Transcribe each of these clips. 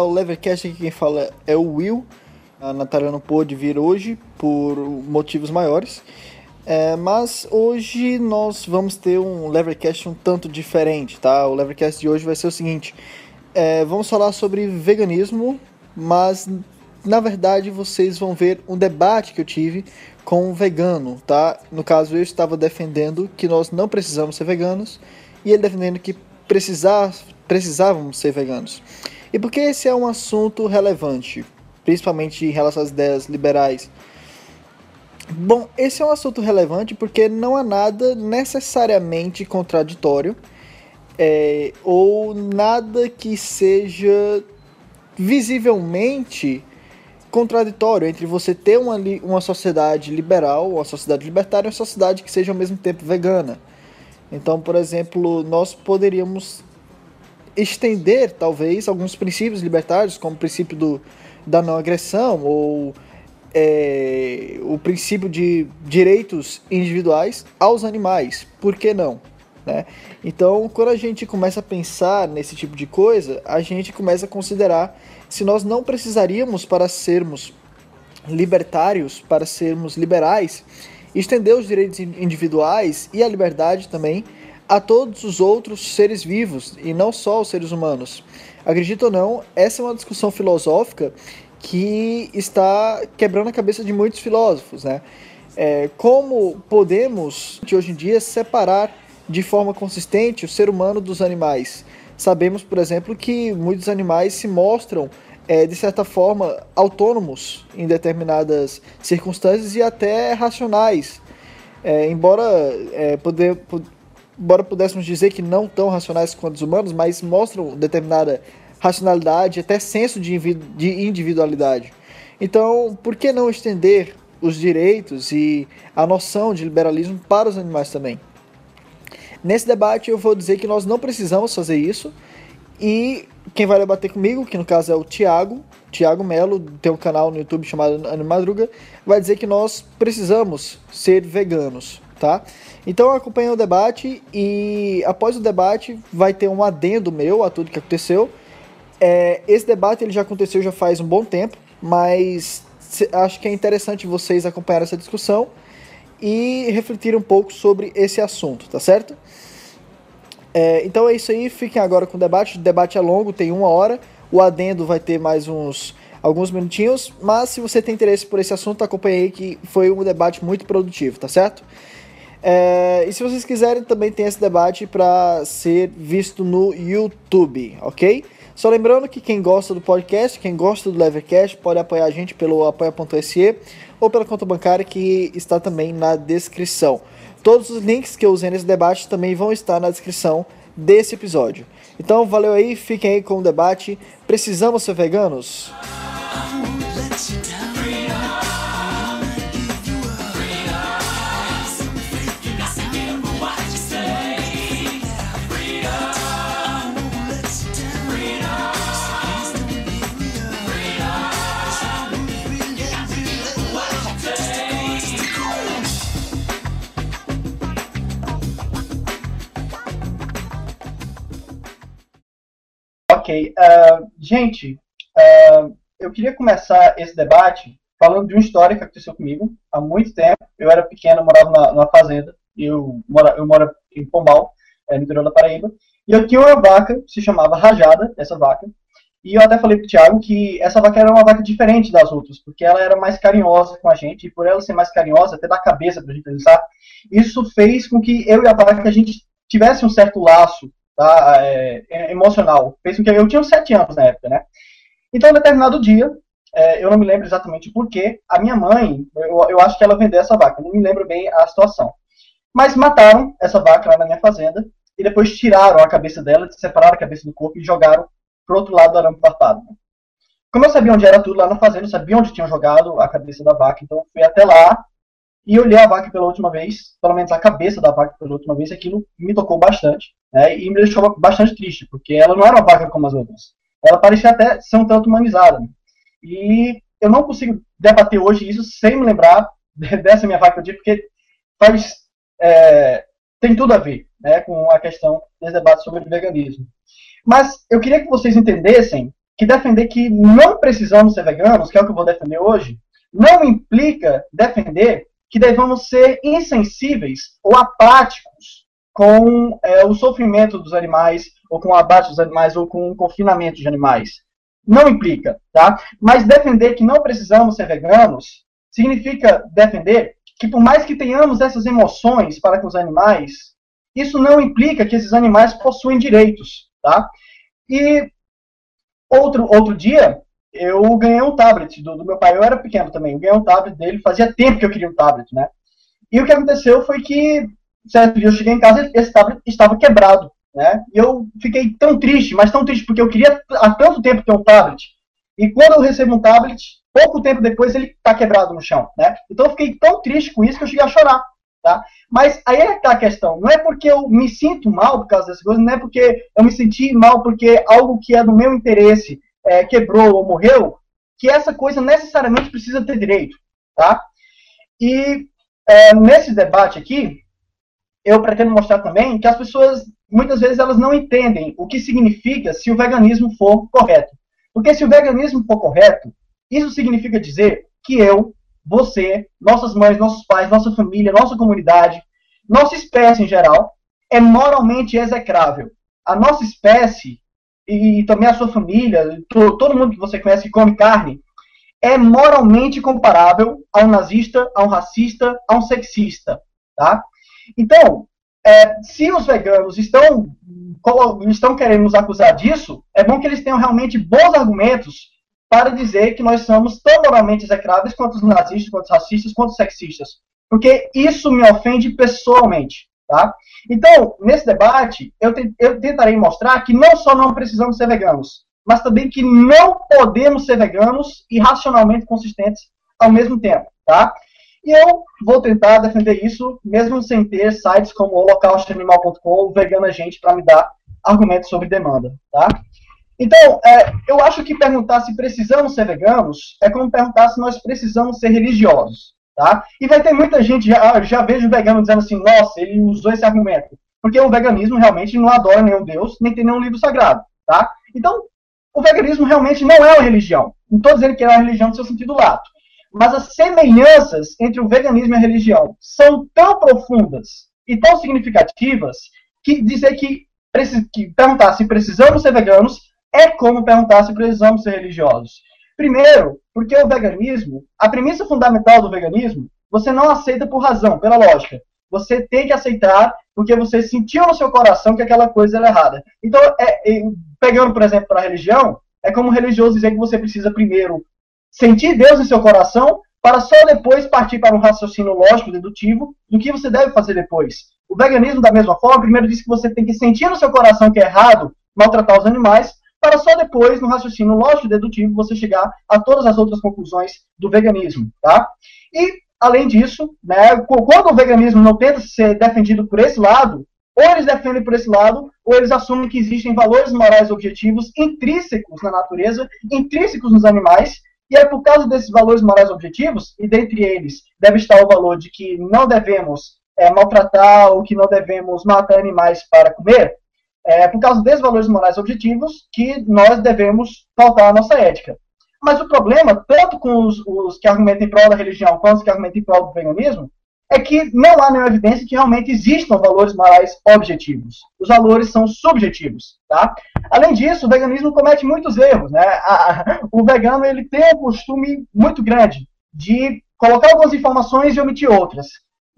Ao Levercast, aqui quem fala é o Will. A Natália não pôde vir hoje por motivos maiores, é, mas hoje nós vamos ter um Levercast um tanto diferente, tá? O Levercast de hoje vai ser o seguinte: é, vamos falar sobre veganismo, mas na verdade vocês vão ver um debate que eu tive com um vegano, tá? No caso, eu estava defendendo que nós não precisamos ser veganos e ele defendendo que precisar, precisávamos ser veganos. E por que esse é um assunto relevante, principalmente em relação às ideias liberais? Bom, esse é um assunto relevante porque não há nada necessariamente contraditório é, ou nada que seja visivelmente contraditório entre você ter uma, uma sociedade liberal, uma sociedade libertária e uma sociedade que seja ao mesmo tempo vegana. Então, por exemplo, nós poderíamos estender, talvez, alguns princípios libertários, como o princípio do, da não agressão ou é, o princípio de direitos individuais aos animais. Por que não? Né? Então, quando a gente começa a pensar nesse tipo de coisa, a gente começa a considerar se nós não precisaríamos, para sermos libertários, para sermos liberais, estender os direitos individuais e a liberdade também a todos os outros seres vivos e não só aos seres humanos. Acredito ou não, essa é uma discussão filosófica que está quebrando a cabeça de muitos filósofos, né? É, como podemos, de hoje em dia, separar de forma consistente o ser humano dos animais. Sabemos, por exemplo, que muitos animais se mostram, é, de certa forma, autônomos em determinadas circunstâncias e até racionais. É, embora, é, poder, embora pudéssemos dizer que não tão racionais quanto os humanos, mas mostram determinada racionalidade, até senso de individualidade. Então, por que não estender os direitos e a noção de liberalismo para os animais também? Nesse debate eu vou dizer que nós não precisamos fazer isso e quem vai debater comigo, que no caso é o Tiago, Tiago Melo, tem um canal no YouTube chamado Animadruga, vai dizer que nós precisamos ser veganos, tá? Então acompanhe o debate e após o debate vai ter um adendo meu a tudo que aconteceu. É, esse debate ele já aconteceu já faz um bom tempo, mas acho que é interessante vocês acompanhar essa discussão e refletir um pouco sobre esse assunto, tá certo? É, então é isso aí, fiquem agora com o debate. O debate é longo, tem uma hora. O adendo vai ter mais uns alguns minutinhos, mas se você tem interesse por esse assunto, acompanhe aí que foi um debate muito produtivo, tá certo? É, e se vocês quiserem, também tem esse debate para ser visto no YouTube, ok? Só lembrando que quem gosta do podcast, quem gosta do Levercast, pode apoiar a gente pelo apoia.se ou pela conta bancária que está também na descrição. Todos os links que eu usei nesse debate também vão estar na descrição desse episódio. Então, valeu aí, fiquem aí com o debate. Precisamos ser veganos? Uh, gente, uh, eu queria começar esse debate falando de uma história que aconteceu comigo há muito tempo. Eu era pequeno, morava na, numa fazenda, eu, eu moro em Pombal, é, no interior da Paraíba, e eu tinha uma vaca se chamava Rajada, essa vaca, e eu até falei pro Thiago que essa vaca era uma vaca diferente das outras, porque ela era mais carinhosa com a gente, e por ela ser mais carinhosa, até da cabeça pra gente pensar, isso fez com que eu e a vaca a gente tivesse um certo laço tá? É, é, emocional. Fez que eu tinha sete anos na época, né? Então, em determinado dia, é, eu não me lembro exatamente porquê, a minha mãe, eu, eu acho que ela vendeu essa vaca, não me lembro bem a situação. Mas mataram essa vaca lá na minha fazenda e depois tiraram a cabeça dela, separaram a cabeça do corpo e jogaram pro outro lado do arame farpado. Como eu sabia onde era tudo lá na fazenda, eu sabia onde tinham jogado a cabeça da vaca, então eu fui até lá e olhei a vaca pela última vez, pelo menos a cabeça da vaca pela última vez, aquilo me tocou bastante, né? E me deixou bastante triste, porque ela não era uma vaca como as outras. Ela parecia até ser um tanto humanizada. E eu não consigo debater hoje isso sem me lembrar dessa minha vaca dia, porque faz, é, tem tudo a ver né, com a questão desse debate sobre veganismo. Mas eu queria que vocês entendessem que defender que não precisamos ser veganos, que é o que eu vou defender hoje, não implica defender que devemos ser insensíveis ou apáticos com é, o sofrimento dos animais, ou com o abate dos animais, ou com o confinamento de animais. Não implica, tá? Mas defender que não precisamos ser veganos significa defender que por mais que tenhamos essas emoções para com os animais, isso não implica que esses animais possuem direitos, tá? E outro, outro dia, eu ganhei um tablet do, do, meu pai. Eu era pequeno também. Eu ganhei um tablet dele. Fazia tempo que eu queria um tablet, né? E o que aconteceu foi que, certo dia eu cheguei em casa e esse tablet estava quebrado, né? E eu fiquei tão triste, mas tão triste, porque eu queria há tanto tempo ter um tablet. E quando eu recebo um tablet, pouco tempo depois ele está quebrado no chão, né? Então eu fiquei tão triste com isso que eu cheguei a chorar. Tá? Mas aí é que tá a questão. Não é porque eu me sinto mal por causa dessas coisas, não é porque eu me senti mal porque algo que é do meu interesse é, quebrou ou morreu, que essa coisa necessariamente precisa ter direito. Tá? E é, nesse debate aqui, eu pretendo mostrar também que as pessoas, muitas vezes, elas não entendem o que significa se o veganismo for correto. Porque se o veganismo for correto, isso significa dizer que eu, você, nossas mães, nossos pais, nossa família, nossa comunidade, nossa espécie em geral, é moralmente execrável. A nossa espécie, e também a sua família, todo mundo que você conhece que come carne, é moralmente comparável a um nazista, a um racista, a um sexista. Tá? Então, é, se os veganos estão, estão querendo nos acusar disso, é bom que eles tenham realmente bons argumentos para dizer que nós somos tão moralmente execráveis quanto os nazistas, quanto os racistas, quanto os sexistas. Porque isso me ofende pessoalmente. Tá? Então, nesse debate, eu, te, eu tentarei mostrar que não só não precisamos ser veganos, mas também que não podemos ser veganos e racionalmente consistentes ao mesmo tempo. Tá? E eu vou tentar defender isso, mesmo sem ter sites como holocaustoanimal.com ou Vegana Gente para me dar argumentos sobre demanda. Tá? Então, é, eu acho que perguntar se precisamos ser veganos é como perguntar se nós precisamos ser religiosos. Tá? E vai ter muita gente, já, já vejo vegano dizendo assim, nossa, ele usou esse argumento. Porque o veganismo realmente não adora nenhum Deus, nem tem nenhum livro sagrado. Tá? Então, o veganismo realmente não é uma religião. Não estou dizendo que é uma religião no seu sentido lato. Mas as semelhanças entre o veganismo e a religião são tão profundas e tão significativas que dizer que, que perguntar se precisamos ser veganos é como perguntar se precisamos ser religiosos. Primeiro, porque o veganismo, a premissa fundamental do veganismo, você não aceita por razão, pela lógica. Você tem que aceitar porque você sentiu no seu coração que aquela coisa era errada. Então, é, é, pegando, por exemplo, para a religião, é como religioso dizer que você precisa primeiro sentir Deus em seu coração para só depois partir para um raciocínio lógico, dedutivo, do que você deve fazer depois. O veganismo, da mesma forma, primeiro diz que você tem que sentir no seu coração que é errado maltratar os animais, para só depois, no raciocínio lógico dedutivo, você chegar a todas as outras conclusões do veganismo, tá? E, além disso, né, quando o veganismo não tenta ser defendido por esse lado, ou eles defendem por esse lado, ou eles assumem que existem valores morais objetivos intrínsecos na natureza, intrínsecos nos animais, e é por causa desses valores morais objetivos, e dentre eles deve estar o valor de que não devemos é, maltratar ou que não devemos matar animais para comer, é por causa desses valores morais objetivos que nós devemos faltar a nossa ética. Mas o problema, tanto com os, os que argumentam em prol da religião quanto os que argumentam em prol do veganismo, é que não há nenhuma evidência que realmente existam valores morais objetivos. Os valores são subjetivos, tá? Além disso, o veganismo comete muitos erros, né? A, o vegano ele tem um costume muito grande de colocar algumas informações e omitir outras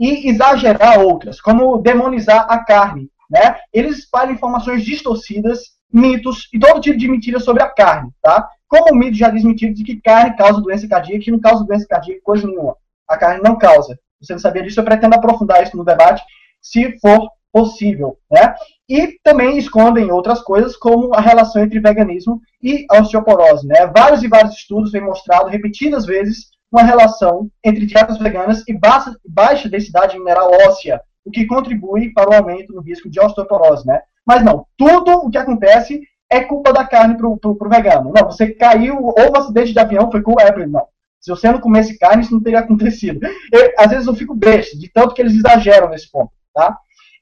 e exagerar outras, como demonizar a carne, né? Eles espalham informações distorcidas, mitos e todo tipo de mentira sobre a carne, tá? Como o mito já desmentido de que carne causa doença cardíaca, que não causa doença cardíaca coisa nenhuma. A carne não causa. Você não sabia disso? Eu pretendo aprofundar isso no debate, se for possível, né? E também escondem outras coisas, como a relação entre veganismo e osteoporose, né? Vários e vários estudos têm mostrado repetidas vezes uma relação entre dietas veganas e baixa, baixa densidade mineral óssea, o que contribui para o aumento no risco de osteoporose, né? Mas não, tudo o que acontece é culpa da carne pro, pro, pro vegano. Não, você caiu, ou um acidente de avião foi culpa, é, não. Se você não comesse carne, isso não teria acontecido. Eu, às vezes eu fico besta, de tanto que eles exageram nesse ponto, tá?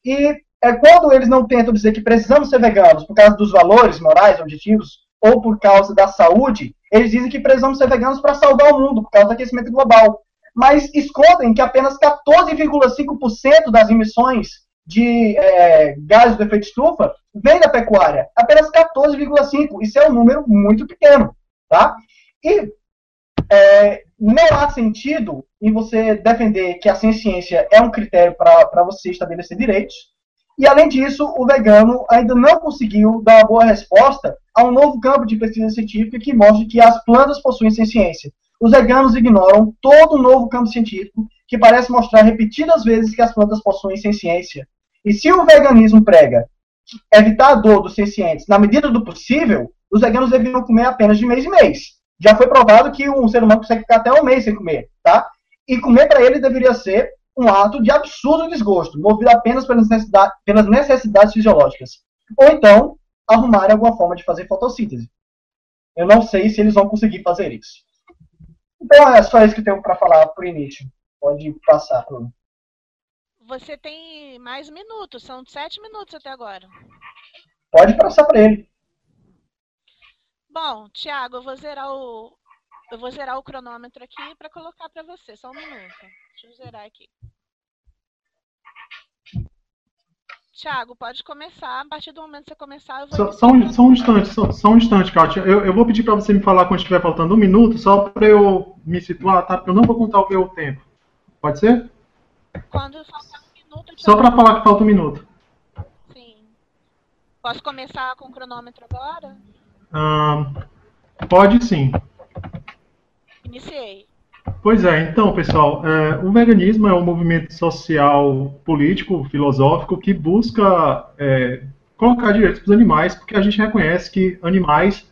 E é quando eles não tentam dizer que precisamos ser veganos por causa dos valores morais, objetivos, ou por causa da saúde, eles dizem que precisamos ser veganos para salvar o mundo, por causa do aquecimento global. Mas escondem que apenas 14,5% das emissões de é, gases do efeito estufa vem da pecuária. Apenas 14,5%. Isso é um número muito pequeno. Tá? E é, não há sentido em você defender que a ciência é um critério para você estabelecer direitos. E, além disso, o vegano ainda não conseguiu dar uma boa resposta a um novo campo de pesquisa científica que mostre que as plantas possuem ciência. Os veganos ignoram todo o novo campo científico que parece mostrar repetidas vezes que as plantas possuem ciência. E se o veganismo prega evitar a dor dos sencientes na medida do possível, os veganos deveriam comer apenas de mês em mês. Já foi provado que um ser humano consegue ficar até um mês sem comer, tá? E comer para ele deveria ser um ato de absurdo desgosto, movido apenas pelas necessidades, pelas necessidades fisiológicas. Ou então, arrumar alguma forma de fazer fotossíntese. Eu não sei se eles vão conseguir fazer isso. Então é só isso que eu tenho para falar por início. Pode passar, Bruno. Você tem mais minutos, são sete minutos até agora. Pode passar para ele. Bom, Thiago, eu vou zerar o eu vou zerar o cronômetro aqui para colocar para você, só um minuto. Deixa eu zerar aqui. Tiago, pode começar. A partir do momento que você começar, eu vou. Só, só, um, só um, instante, só, só um instante, Kátia. Eu, eu vou pedir para você me falar quando estiver faltando um minuto, só para eu me situar, tá? Porque eu não vou contar o meu tempo. Pode ser? Quando faltar um minuto. Só para falar que falta um minuto. Sim. Posso começar com o cronômetro agora? pode sim. Iniciei. Pois é, então, pessoal, é, o veganismo é um movimento social, político, filosófico que busca é, colocar direitos para os animais, porque a gente reconhece que animais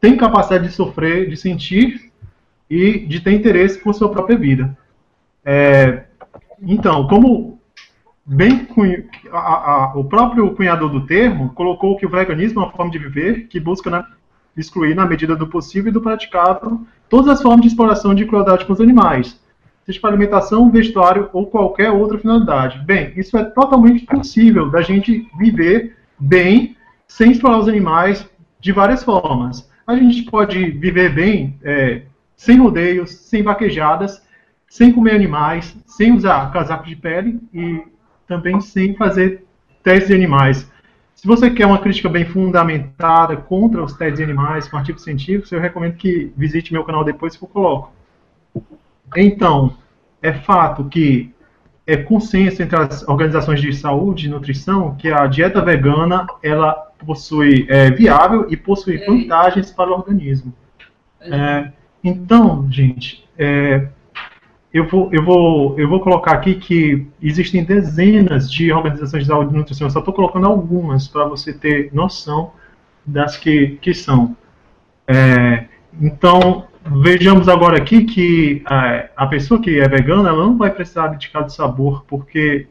têm capacidade de sofrer, de sentir e de ter interesse por sua própria vida. É, então, como bem a, a, o próprio cunhador do termo colocou que o veganismo é uma forma de viver que busca né, excluir, na medida do possível e do praticável, todas as formas de exploração de crueldade com os animais, seja para alimentação, vestuário ou qualquer outra finalidade. Bem, isso é totalmente possível da gente viver bem sem explorar os animais de várias formas. A gente pode viver bem é, sem rodeios, sem vaquejadas, sem comer animais, sem usar casaco de pele e também sem fazer testes de animais. Se você quer uma crítica bem fundamentada contra os testes de animais com artigos científicos, eu recomendo que visite meu canal depois que eu coloco. Então, é fato que é consenso entre as organizações de saúde e nutrição que a dieta vegana ela possui é viável e possui vantagens para o organismo. É, então, gente, é, eu vou, eu, vou, eu vou colocar aqui que existem dezenas de organizações de saúde e nutrição, eu só estou colocando algumas para você ter noção das que, que são. É, então, vejamos agora aqui que a, a, pessoa que é vegana ela não vai precisar abdicar de sabor, porque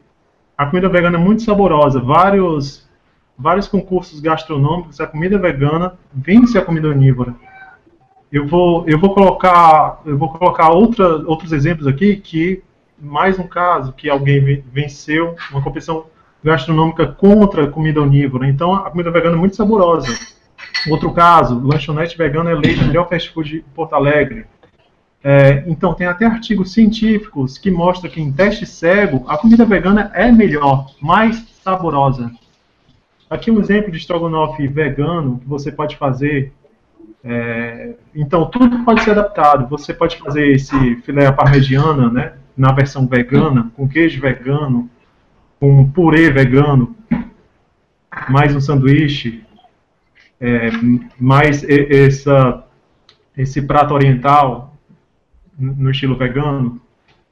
a comida vegana é muito saborosa. Vários, vários concursos gastronômicos, a comida vegana vence a comida onívora. Eu vou, eu vou colocar, eu vou colocar outra, outros exemplos aqui que mais um caso que alguém venceu uma competição gastronômica contra a comida onívora. Então a comida vegana é muito saborosa. Outro caso, lanchonete vegana eleita melhor fast food de Porto Alegre. É, então tem até artigos científicos que mostram que em teste cego a comida vegana é melhor, mais saborosa. Aqui um exemplo de estrogonofe vegano que você pode fazer é, então, tudo pode ser adaptado. Você pode fazer esse filé parmegiana, né, na versão vegana, com queijo vegano, com purê vegano, mais um sanduíche, é, mais essa, esse prato oriental no estilo vegano.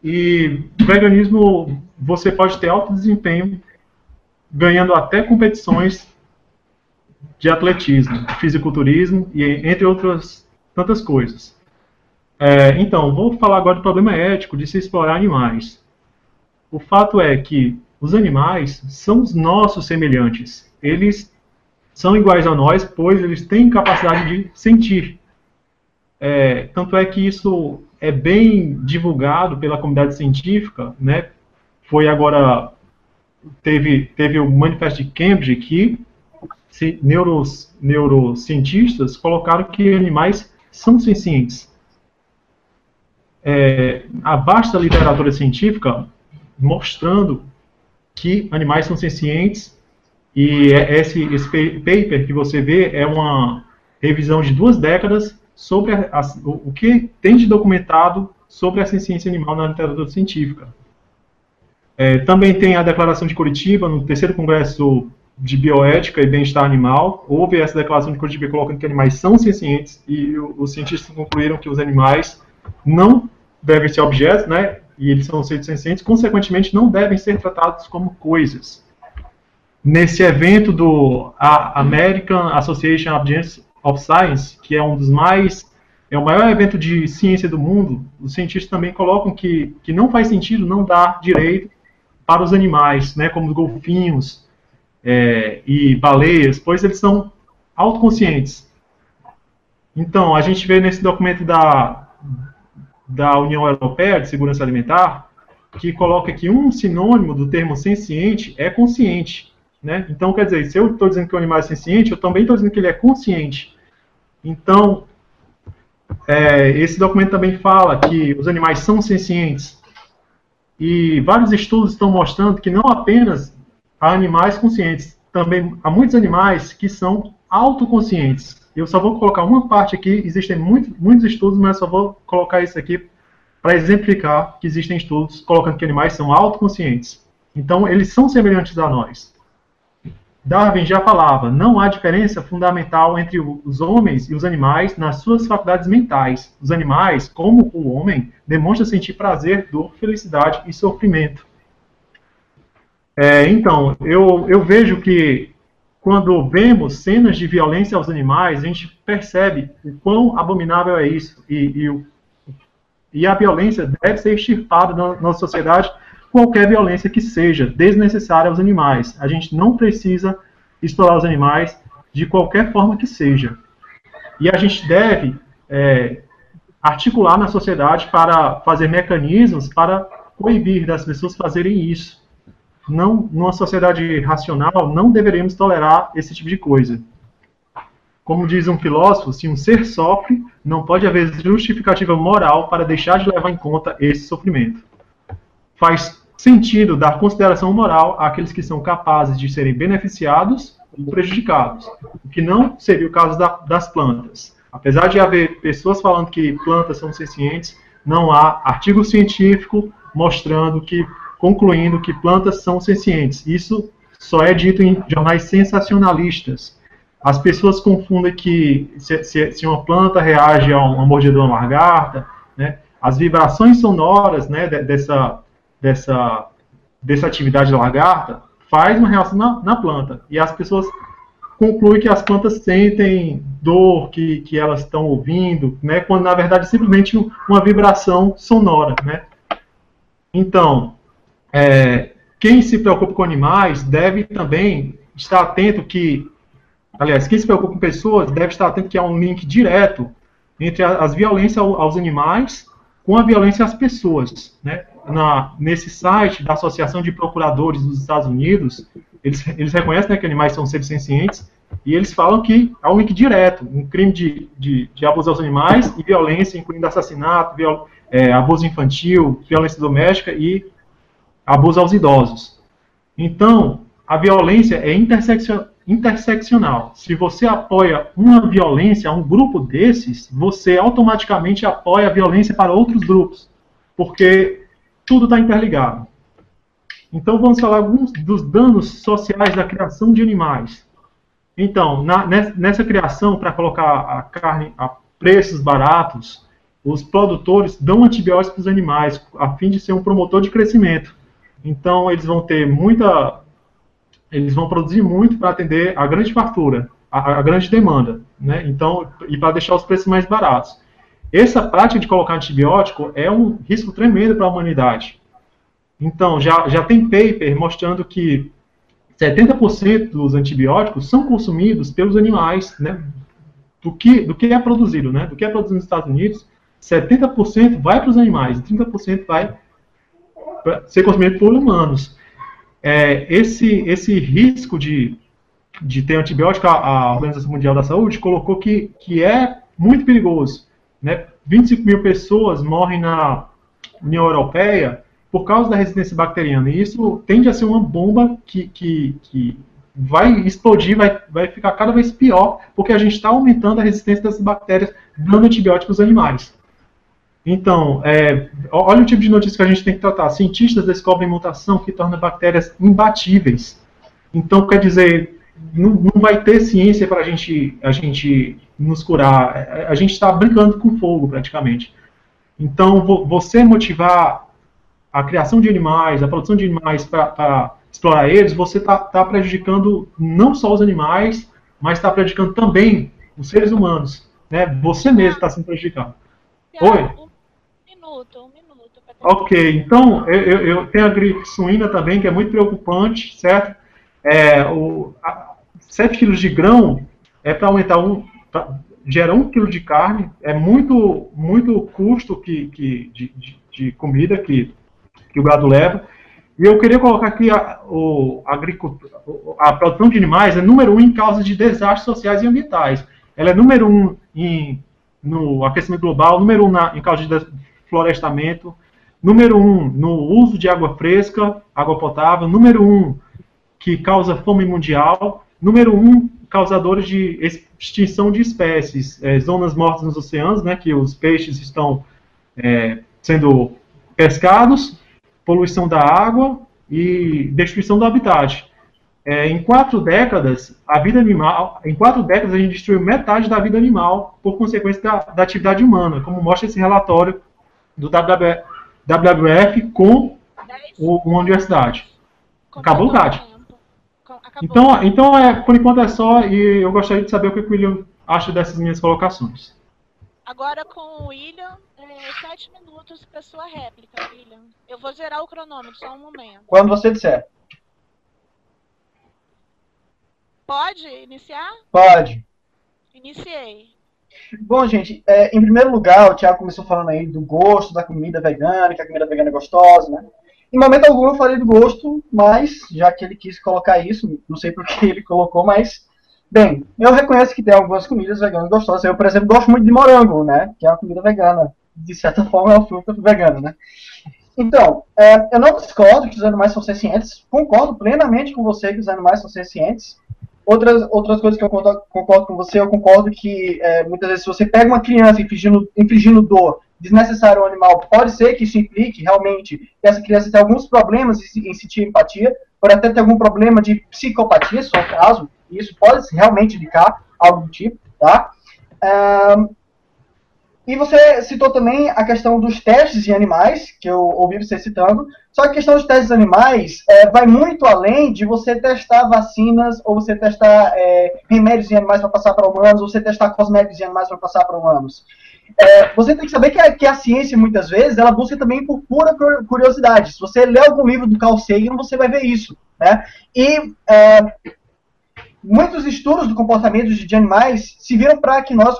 E veganismo, você pode ter alto desempenho, ganhando até competições de atletismo, de fisiculturismo e entre outras tantas coisas. É, então, vou falar agora do problema ético de se explorar animais. O fato é que os animais são os nossos semelhantes. Eles são iguais a nós, pois eles têm capacidade de sentir. É, tanto é que isso é bem divulgado pela comunidade científica, né? Foi agora teve, teve o manifesto de Cambridge que neuros, neurocientistas colocaram que animais são sencientes. É, a vasta literatura científica mostrando que animais são sencientes e é, esse, esse paper que você vê é uma revisão de duas décadas sobre a, o que tem de documentado sobre a ciência animal na literatura científica. É, também tem a Declaração de Curitiba, no terceiro Congresso de Bioética e Bem-Estar Animal. Houve essa Declaração de Curitiba colocando que animais são sencientes e os cientistas concluíram que os animais não devem ser objetos, né? E eles são seres sencientes, consequentemente não devem ser tratados como coisas. Nesse evento do American Association of Science, que é um dos mais é o maior evento de ciência do mundo, os cientistas também colocam que, que não faz sentido não dar direito para os animais, né, como os golfinhos é, e baleias, pois eles são autoconscientes. Então, a gente vê nesse documento da, da União Europeia de Segurança Alimentar que coloca que um sinônimo do termo senciente é consciente. Né? Então, quer dizer, se eu estou dizendo que o animal é senciente, eu também estou dizendo que ele é consciente. Então, é, esse documento também fala que os animais são sencientes. E vários estudos estão mostrando que não apenas há animais conscientes, também há muitos animais que são autoconscientes. Eu só vou colocar uma parte aqui, existem muito, muitos estudos, mas só vou colocar isso aqui para exemplificar que existem estudos colocando que animais são autoconscientes. Então, eles são semelhantes a nós. Darwin já falava, não há diferença fundamental entre os homens e os animais nas suas faculdades mentais. Os animais, como o homem, demonstram sentir prazer, dor, felicidade e sofrimento. É, então, eu, eu vejo que quando vemos cenas de violência aos animais, a gente percebe o quão abominável é isso. E, e, e a violência deve ser extirpada na nossa sociedade qualquer violência que seja desnecessária aos animais. A gente não precisa explorar os animais de qualquer forma que seja. E a gente deve é, articular na sociedade para fazer mecanismos para coibir das pessoas fazerem isso. Não, numa sociedade racional, não deveríamos tolerar esse tipo de coisa. Como diz um filósofo, se um ser sofre, não pode haver justificativa moral para deixar de levar em conta esse sofrimento. Faz sentido dar consideração moral àqueles que são capazes de serem beneficiados ou prejudicados, o que não seria o caso da, das plantas. Apesar de haver pessoas falando que plantas são sencientes, não há artigo científico mostrando que, concluindo que plantas são sencientes. Isso só é dito em jornais sensacionalistas. As pessoas confundem que se, se, se uma planta reage a uma mordida de lagarta, né, as vibrações sonoras né, dessa, dessa, dessa atividade da lagarta faz uma reação na, na, planta. E as pessoas concluem que as plantas sentem dor, que, que elas estão ouvindo, né, quando na verdade é simplesmente uma vibração sonora. Né? Então, é, quem se preocupa com animais deve também estar atento que, aliás, quem se preocupa com pessoas deve estar atento que há um link direto entre as violências aos animais com a violência às pessoas. Né? Na, nesse site da Associação de Procuradores dos Estados Unidos, eles, eles reconhecem né, que animais são seres sencientes e eles falam que há um link direto, um crime de, de, de abuso aos animais e violência, incluindo assassinato, viol, é, abuso infantil, violência doméstica e abuso aos idosos. Então, a violência é interseccional. Se você apoia uma violência a um grupo desses, você automaticamente apoia a violência para outros grupos, porque tudo está interligado. Então vamos falar alguns dos danos sociais da criação de animais. Então, na, nessa criação, para colocar a carne a preços baratos, os produtores dão antibióticos para os animais, a fim de ser um promotor de crescimento. Então, eles vão ter muita eles vão produzir muito para atender a grande fartura, a, a grande demanda, né? Então, e para deixar os preços mais baratos. Essa prática de colocar antibiótico é um risco tremendo para a humanidade. Então, já, já tem paper mostrando que 70% dos antibióticos são consumidos pelos animais, né? Do que, do que é produzido, né? Do que é produzido nos Estados Unidos, 70% vai para os animais e 30% vai ser consumido por humanos. é, esse, esse risco de, de ter antibiótico, a, Organização Mundial da Saúde colocou que, que é muito perigoso. Né? 25 mil pessoas morrem na União Europeia por causa da resistência bacteriana. E isso tende a ser uma bomba que, que, que vai explodir, vai, vai ficar cada vez pior, porque a gente está aumentando a resistência dessas bactérias dando antibióticos aos animais. Então, é, olha o tipo de notícia que a gente tem que tratar. Cientistas descobrem mutação que torna bactérias imbatíveis. Então, quer dizer, não, não vai ter ciência para gente, a gente nos curar. A gente está brincando com fogo, praticamente. Então, você motivar a criação de animais, a produção de animais para explorar eles, você está tá prejudicando não só os animais, mas está prejudicando também os seres humanos. Né? Você mesmo está sendo prejudicado. Oi? Minuto, um minuto. Ok, então eu, eu, eu, tenho a gripe suína também, que é muito preocupante, certo? É, o, a, 7 quilos de grão é para aumentar um. Pra, gera 1 quilo de carne, é muito, muito custo que, que, de, de, de comida que, que o gado leva. E eu queria colocar aqui a, o, a, a produção de animais é número um em causa de desastres sociais e ambientais. Ela é número um em, no aquecimento global, número um na, em causa de florestamento, número um no uso de água fresca, água potável, número um que causa fome mundial, número um causadores de extinção de espécies, é, zonas mortas nos oceanos, né, que os peixes estão é, sendo pescados, poluição da água e destruição do habitat. É, em quatro décadas, a vida animal, em quatro décadas a gente destruiu metade da vida animal por consequência da, da atividade humana, como mostra esse relatório do WWF com o, uma universidade. Acabou o GAD. Então, então é, por enquanto é só, e eu gostaria de saber o que o William acha dessas minhas colocações. Agora com o William, é, sete minutos para sua réplica, William. Eu vou zerar o cronômetro, só um momento. Quando você disser. Pode iniciar? Pode. Iniciei. Bom, gente, é, em primeiro lugar, o Thiago começou falando aí do gosto da comida vegana, que a comida vegana é gostosa, né? Em momento algum eu falei do gosto, mas já que ele quis colocar isso, não sei por que ele colocou, mas Bem, eu reconheço que tem algumas comidas veganas gostosas. Eu, por exemplo, gosto muito de morango, né? Que é uma comida vegana. De certa forma, é uma fruta vegana, né? Então, é, eu não discordo que os animais são sencientes. Concordo plenamente com você que os animais são sencientes. Outras, outras coisas que eu concordo, concordo com você, eu concordo que é, muitas vezes se você pega uma criança infligindo, infligindo dor desnecessária ao animal, pode ser que isso implique realmente que essa criança tem alguns problemas em, sentir empatia, pode até ter algum problema de psicopatia, se for o caso, isso pode realmente indicar algo do tipo, tá? Um, e você citou também a questão dos testes em animais, que eu ouvi você citando. Só que a questão dos testes animais é, vai muito além de você testar vacinas, ou você testar é, remédios em animais para passar para humanos, ou você testar cosméticos em animais para passar para humanos. É, você tem que saber que a, que a, ciência, muitas vezes, ela busca também por pura curiosidade. Se você ler algum livro do Carl Sagan, você vai ver isso. Né? E é, muitos estudos do comportamento de animais se viram para que nós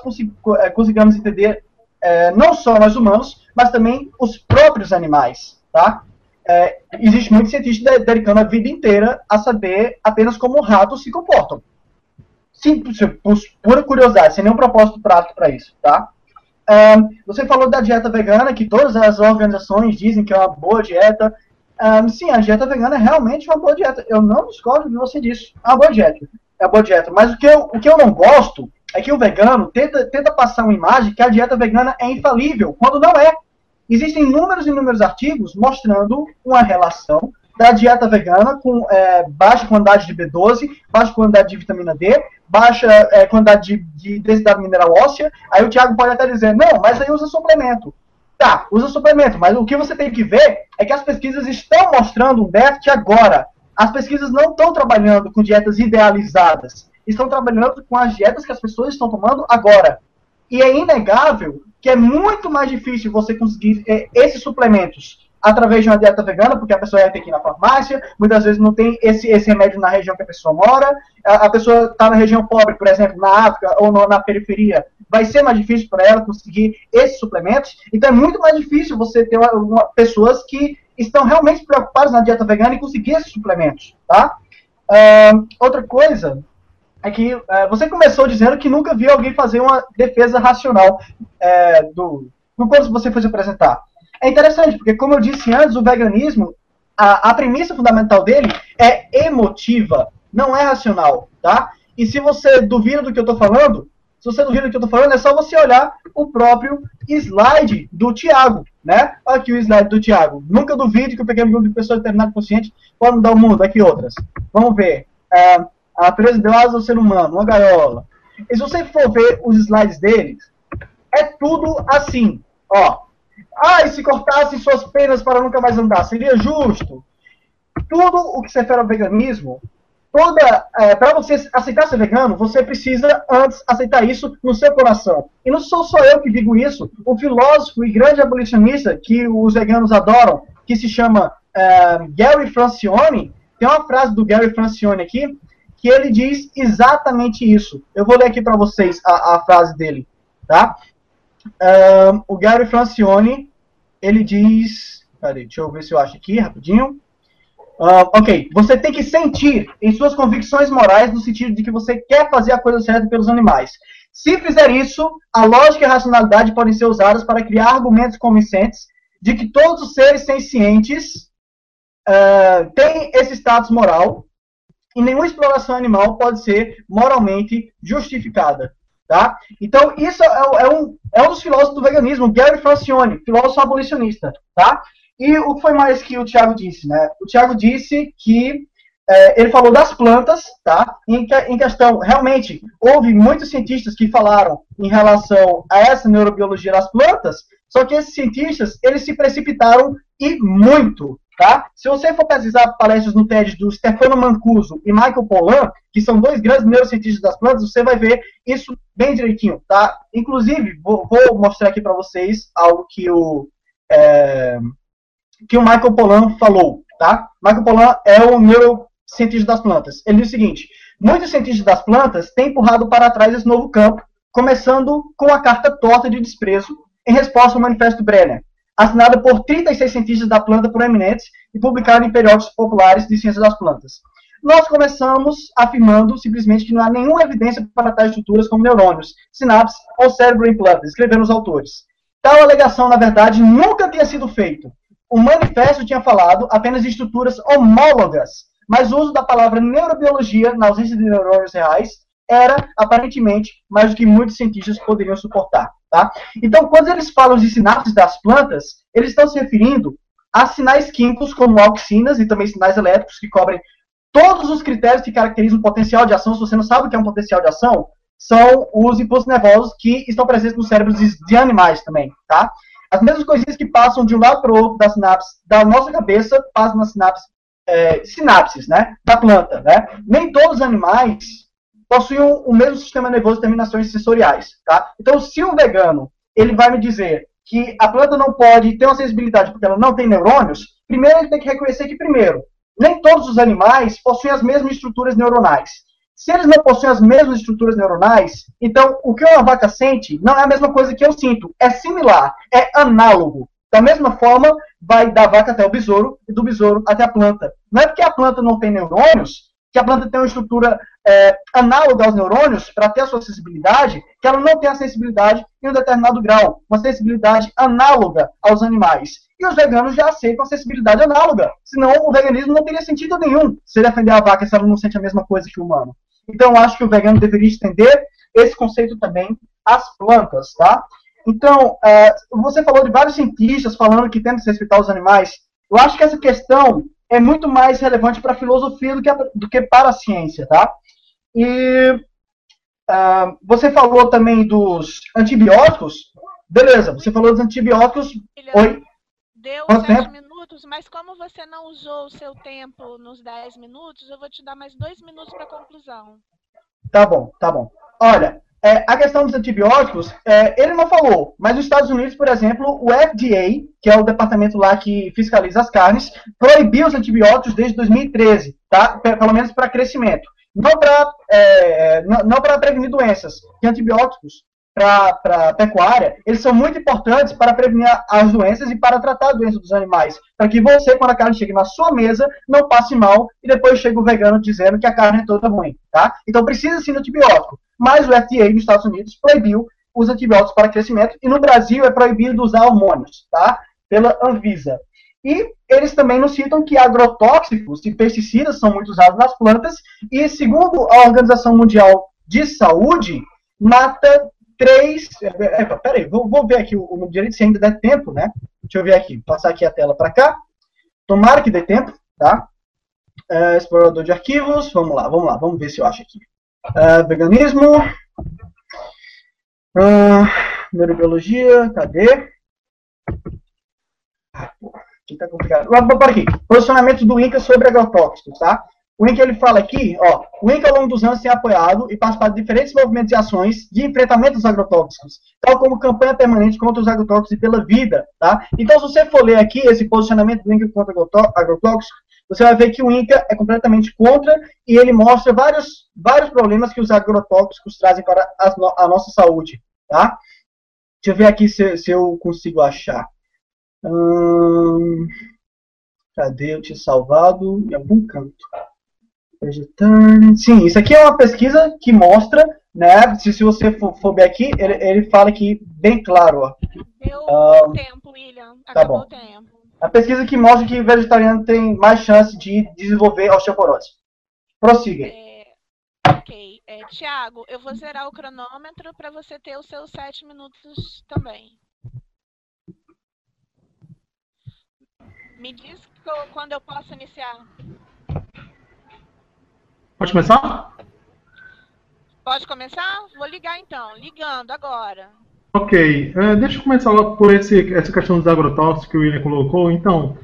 é, consigamos entender é, não só nós humanos, mas também os próprios animais, tá? É, existe muito cientista dedicando a vida inteira a saber apenas como ratos se comportam. Simples, por pura curiosidade, sem nenhum propósito prático para isso, tá? Um, você falou da dieta vegana, que todas as organizações dizem que é uma boa dieta. Um, sim, a dieta vegana é realmente uma boa dieta. Eu não discordo de você disso. É uma boa dieta. É uma boa dieta. Mas o que eu, o que eu não gosto é que o vegano tenta, tenta passar uma imagem que a dieta vegana é infalível, quando não é. Existem inúmeros e inúmeros artigos mostrando uma relação da dieta vegana com é, baixa quantidade de B12, baixa quantidade de vitamina D, baixa é, quantidade de, de densidade mineral óssea. Aí o Thiago pode até dizer, não, mas aí usa suplemento. Tá, usa suplemento, mas o que você tem que ver é que as pesquisas estão mostrando, Humberto, que agora as pesquisas não estão trabalhando com dietas idealizadas estão trabalhando com as dietas que as pessoas estão tomando agora. E é inegável que é muito mais difícil você conseguir é, esses suplementos através de uma dieta vegana, porque a pessoa vai ter que ir na farmácia, muitas vezes não tem esse, esse remédio na região que a pessoa mora, a, a pessoa está na região pobre, por exemplo, na África ou no, na periferia, vai ser mais difícil para ela conseguir esses suplementos, então é muito mais difícil você ter uma, uma, pessoas que estão realmente preocupadas na dieta vegana e conseguir esses suplementos, tá? Uh, outra coisa é que uh, você começou dizendo que nunca viu alguém fazer uma defesa racional uh, do, do quando você foi se apresentar. É interessante, porque como eu disse antes, o veganismo, a, a premissa fundamental dele é emotiva, não é racional, tá? E se você duvida do que eu estou falando, se você duvida do que eu estou falando, é só você olhar o próprio slide do Tiago, né? Olha aqui o slide do Tiago. Nunca duvide que o pequeno grupo de pessoas determinado consciente pode mudar o mundo. Aqui outras. Vamos ver. É, a natureza de asa do ser humano, uma gaiola. E se você for ver os slides deles, é tudo assim. Ó. Ah, e se cortasse suas penas para nunca mais andar, seria justo? Tudo o que se refere ao veganismo toda. É, para você aceitar ser vegano, você precisa antes aceitar isso no seu coração. E não sou só eu que digo isso. O filósofo e grande abolicionista que os veganos adoram, que se chama é, Gary Francione, tem uma frase do Gary Francione aqui que ele diz exatamente isso. Eu vou ler aqui para vocês a, a, frase dele, tá? É, o Gary Francione ele diz, peraí, deixa eu ver se eu acho aqui rapidinho. Uh, ok, você tem que sentir em suas convicções morais no sentido de que você quer fazer a coisa certa pelos animais. Se fizer isso, a lógica e a racionalidade podem ser usadas para criar argumentos convincentes de que todos os seres sencientes uh, têm esse status moral e nenhuma exploração animal pode ser moralmente justificada. Tá? Então, isso é, é, um, é um dos filósofos do veganismo, Gary Francione, filósofo abolicionista. Tá? E o que foi mais que o Tiago disse, né? O Tiago disse que é, ele falou das plantas, tá? Em, que, em, questão, realmente, houve muitos cientistas que falaram em relação a essa neurobiologia das plantas, só que esses cientistas, eles se precipitaram e muito, tá? Se você for pesquisar palestras no TED do Stefano Mancuso e Michael Pollan, que são dois grandes neurocientistas das plantas, você vai ver isso bem direitinho, tá? Inclusive, vou, mostrar aqui para vocês algo que o... É, que o Michael Pollan falou, tá? Michael Pollan é o neurocientista das plantas. Ele diz o seguinte: muitos cientistas das plantas têm empurrado para trás esse novo campo, começando com a carta torta de desprezo em resposta ao Manifesto Brenner, assinada por 36 cientistas da planta proeminentes e publicada em periódicos populares de ciências das plantas. Nós começamos afirmando simplesmente que não há nenhuma evidência para tais estruturas como neurônios, sinapses ou cérebro em plantas, escreveram os autores. Tal alegação, na verdade, nunca tinha sido feita o manifesto tinha falado apenas de estruturas homólogas, mas o uso da palavra neurobiologia na ausência de neurônios reais era, aparentemente, mais do que muitos cientistas poderiam suportar. Tá? Então, quando eles falam de sinapses das plantas, eles estão se referindo a sinais químicos como auxinas e também sinais elétricos que cobrem todos os critérios que caracterizam o potencial de ação. Se você não sabe o que é um potencial de ação, são os impulsos nervosos que estão presentes nos cérebros de animais também, tá? As mesmas coisinhas que passam de um lado para o outro da sinapse da nossa cabeça passam nas sinapses, é, sinapses né, da planta. Né? Nem todos os animais possuem o mesmo sistema nervoso de terminações sensoriais. Tá? Então, se um vegano ele vai me dizer que a planta não pode ter uma sensibilidade porque ela não tem neurônios, primeiro ele tem que reconhecer que, primeiro, nem todos os animais possuem as mesmas estruturas neuronais. Se eles não possuem as mesmas estruturas neuronais, então o que uma vaca sente não é a mesma coisa que eu sinto. É similar, é análogo. Da mesma forma, vai da vaca até o besouro e do besouro até a planta. Não é porque a planta não tem neurônios que a planta tem uma estrutura é, análoga aos neurônios para ter a sua sensibilidade, que ela não tem a sensibilidade em um determinado grau, uma sensibilidade análoga aos animais. E os veganos já aceitam a sensibilidade análoga, senão o veganismo não teria sentido nenhum se defender a vaca se ela não sente a mesma coisa que o humano. Então, acho que o vegano deveria estender esse conceito também às plantas, tá? Então, é, você falou de vários cientistas falando que temos que respeitar os animais. Eu acho que essa questão é muito mais relevante para a filosofia do que, do que para a ciência, tá? E uh, você falou também dos antibióticos. Beleza, você falou dos antibióticos. Oi? Deu Quanto sete tempo? minutos, mas como você não usou o seu tempo nos 10 minutos, eu vou te dar mais dois minutos para conclusão. Tá bom, tá bom. Olha, é, a questão dos antibióticos, é, ele não falou, mas nos Estados Unidos, por exemplo, o FDA, que é o departamento lá que fiscaliza as carnes, proibiu os antibióticos desde 2013, tá? Pelo menos para crescimento. Não para é, não, não prevenir doenças. Que antibióticos para a pecuária, eles são muito importantes para prevenir as doenças e para tratar as doenças dos animais. Para que você, quando a carne chegue na sua mesa, não passe mal e depois chegue o vegano dizendo que a carne é toda ruim. Tá? Então precisa sim de antibiótico. Mas o FDA nos Estados Unidos proibiu os antibióticos para crescimento e no Brasil é proibido usar hormônios, tá? Pela Anvisa. E eles também nos citam que agrotóxicos e pesticidas são muito usados nas plantas e, segundo a Organização Mundial de Saúde, mata três. É, é, peraí, vou, vou ver aqui o, o direito se ainda der tempo, né? Deixa eu ver aqui, passar aqui a tela para cá. Tomara que dê tempo, tá? É, explorador de arquivos, vamos lá, vamos lá, vamos ver se eu acho aqui. É, veganismo. Uh, neurobiologia, cadê? Ah, aqui tá complicado. Por aqui. Posicionamento do INCA sobre agrotóxicos, tá? O INCA ele fala aqui, ó, o INCA ao longo dos anos tem apoiado e participado de diferentes movimentos e ações de enfrentamento dos agrotóxicos, tal como campanha permanente contra os agrotóxicos e pela vida, tá? Então, se você for ler aqui esse posicionamento do INCA contra agrotóxicos, você vai ver que o INCA é completamente contra e ele mostra vários, vários problemas que os agrotóxicos trazem para a, a nossa saúde, tá? Deixa eu ver aqui se, se eu consigo achar. Hum, cadê? Eu tinha salvado em algum canto. Sim, isso aqui é uma pesquisa que mostra, né? Se, se você for, for ver aqui, ele, ele fala aqui bem claro, ó. Deu um, tempo, William. Tá Acabou tá bom. o tempo. A pesquisa que mostra que vegetariano tem mais chance de desenvolver osteoporose. Prossiga. É, ok. É, Tiago, eu vou zerar o cronômetro para você ter os seus sete minutos também. Me diz quando eu posso iniciar. Pode começar? Pode começar? Vou ligar então. Ligando agora. Ok. É, deixa eu começar logo por esse, essa questão dos agrotóxicos que o William colocou. Então,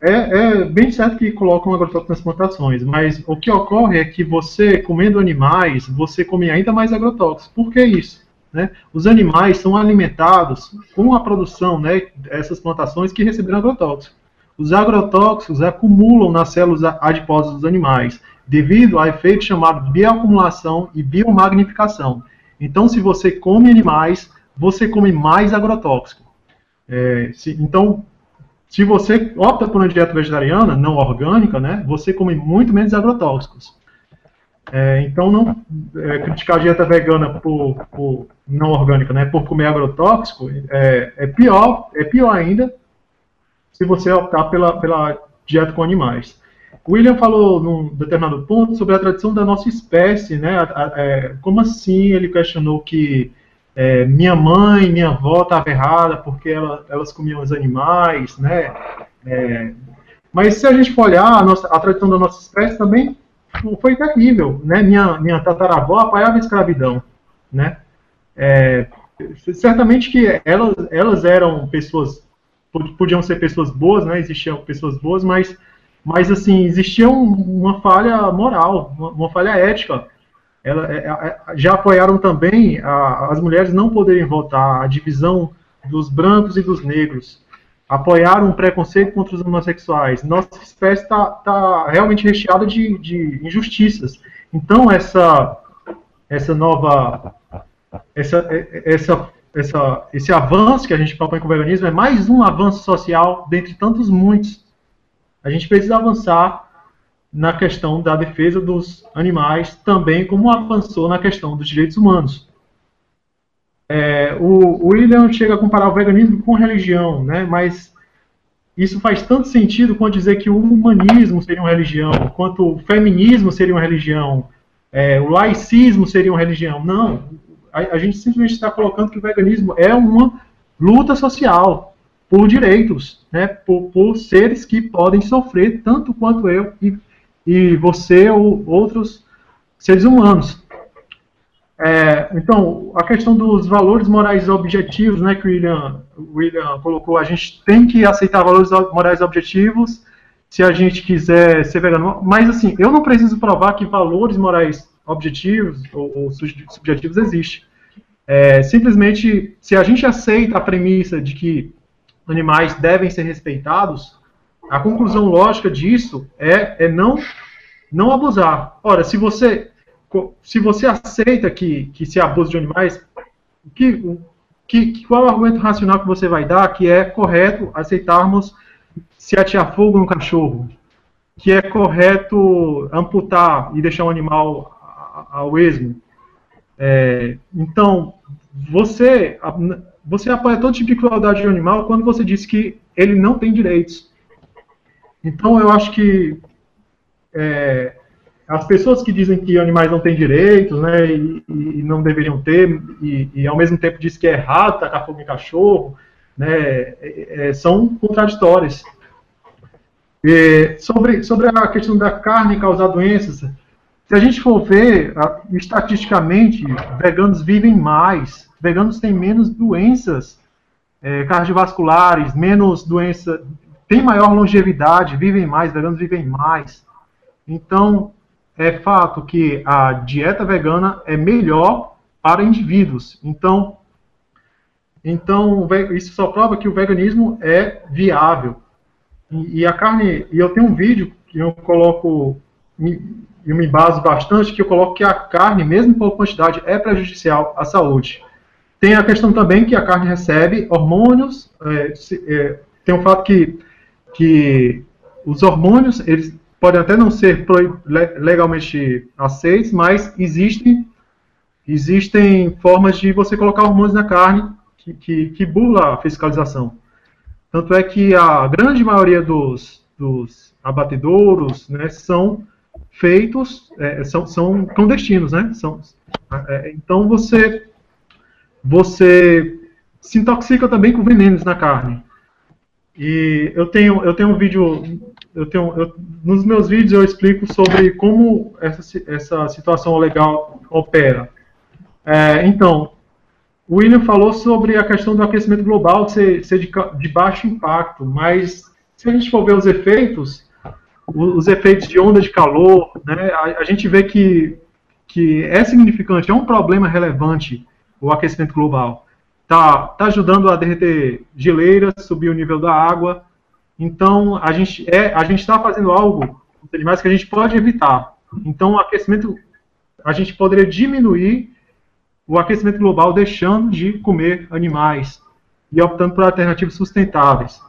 é, é, bem certo que colocam agrotóxicos nas plantações, mas o que ocorre é que você, comendo animais, você come ainda mais agrotóxicos. Por que isso? Né? Os animais são alimentados com a produção né, dessas plantações que receberam agrotóxicos. Os agrotóxicos acumulam nas células adiposas dos animais devido a efeito chamado bioacumulação e biomagnificação. Então, se você come animais, você come mais agrotóxico. É, se, então, se você opta por uma dieta vegetariana, não orgânica, né, você come muito menos agrotóxicos. É, então, não é, criticar a dieta vegana por, por, não orgânica, né, por comer agrotóxico, é, é, pior, é pior ainda se você optar pela, pela dieta com animais. William falou num determinado ponto sobre a tradição da nossa espécie, né? É, como assim ele questionou que é, minha mãe, minha avó estava errada porque ela, elas comiam os animais, né? É, mas se a gente for olhar a, nossa, a tradição da nossa espécie também foi terrível, né? Minha, minha tataravó apoiava a escravidão, né? É, certamente que elas, elas eram pessoas, podiam ser pessoas boas, né? Existiam pessoas boas, mas mas assim existia um, uma falha moral, uma, uma falha ética. Ela, é, é, já apoiaram também a, as mulheres não poderem votar, a divisão dos brancos e dos negros. Apoiaram um preconceito contra os homossexuais. Nossa espécie está tá realmente recheada de, de injustiças. Então essa essa nova essa, essa, essa, esse avanço que a gente propõe com o veganismo é mais um avanço social dentre tantos muitos a gente precisa avançar na questão da defesa dos animais, também como avançou na questão dos direitos humanos. É, o, William chega a comparar o veganismo com religião, né, mas isso faz tanto sentido quanto dizer que o humanismo seria uma religião, quanto o feminismo seria uma religião, é, o laicismo seria uma religião. Não, a, a gente simplesmente está colocando que o veganismo é uma luta social, por direitos, né, por, por, seres que podem sofrer tanto quanto eu e, e você ou outros seres humanos. É, então, a questão dos valores morais objetivos, né, que o William, William colocou, a gente tem que aceitar valores morais objetivos se a gente quiser ser vegano. Mas, assim, eu não preciso provar que valores morais objetivos ou, ou subjetivos existem. É, simplesmente, se a gente aceita a premissa de que animais devem ser respeitados, a conclusão lógica disso é, é não, não abusar. Ora, se você, se você aceita que, que se abusa de animais, que, que, qual é o argumento racional que você vai dar que é correto aceitarmos se atear fogo no cachorro? Que é correto amputar e deixar o animal ao esmo? É, então, você, você apoia todo tipo de crueldade de animal quando você diz que ele não tem direitos. Então, eu acho que é, as pessoas que dizem que animais não têm direitos, né, e, e não deveriam ter, e, e, ao mesmo tempo diz que é errado tacar fogo em cachorro, né, é, é, são contraditórias. E sobre, sobre a questão da carne causar doenças, se a gente for ver, estatisticamente, veganos vivem mais, veganos têm menos doenças é, cardiovasculares, menos doença, têm maior longevidade, vivem mais, veganos vivem mais. Então, é fato que a dieta vegana é melhor para indivíduos. Então, então isso só prova que o veganismo é viável. E, e a carne, e eu tenho um vídeo que eu coloco, eu me baso bastante, que eu coloco que a carne, mesmo por quantidade, é prejudicial à saúde. Tem a questão também que a carne recebe hormônios, é, é, tem um fato que, que os hormônios, eles podem até não ser legalmente aceitos, mas existem, existem formas de você colocar hormônios na carne que, que, que burla a fiscalização. Tanto é que a grande maioria dos, dos abatedouros né, são feitos, é, são, são clandestinos, né? São, é, então você, você se intoxica também com venenos na carne. E eu tenho, eu tenho um vídeo, eu tenho, eu, nos meus vídeos eu explico sobre como essa, essa situação legal opera. É, então, o William falou sobre a questão do aquecimento global ser, ser de, de, baixo impacto, mas se a gente for ver os efeitos, os, os efeitos de onda de calor, né, a, a gente vê que, que é significante, é um problema relevante o aquecimento global tá, tá ajudando a derreter geleiras, subir o nível da água. Então, a gente é, a gente está fazendo algo animais que a gente pode evitar. Então, o aquecimento, a gente poderia diminuir o aquecimento global deixando de comer animais e optando por alternativas sustentáveis.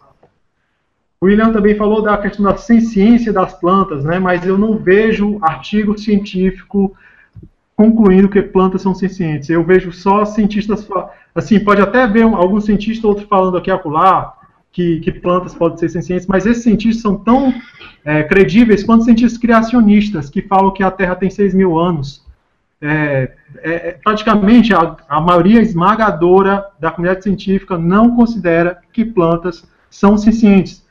O William também falou da questão da ciência das plantas, né, mas eu não vejo artigo científico concluindo que plantas são sencientes. Eu vejo só cientistas, assim, pode até ver um, algum cientista outro falando aqui acolá que, que plantas podem ser sencientes, mas esses cientistas são tão é, credíveis quanto cientistas criacionistas que falam que a Terra tem 6 mil anos. É, é, é, praticamente a, a maioria esmagadora da comunidade científica não considera que plantas são sencientes.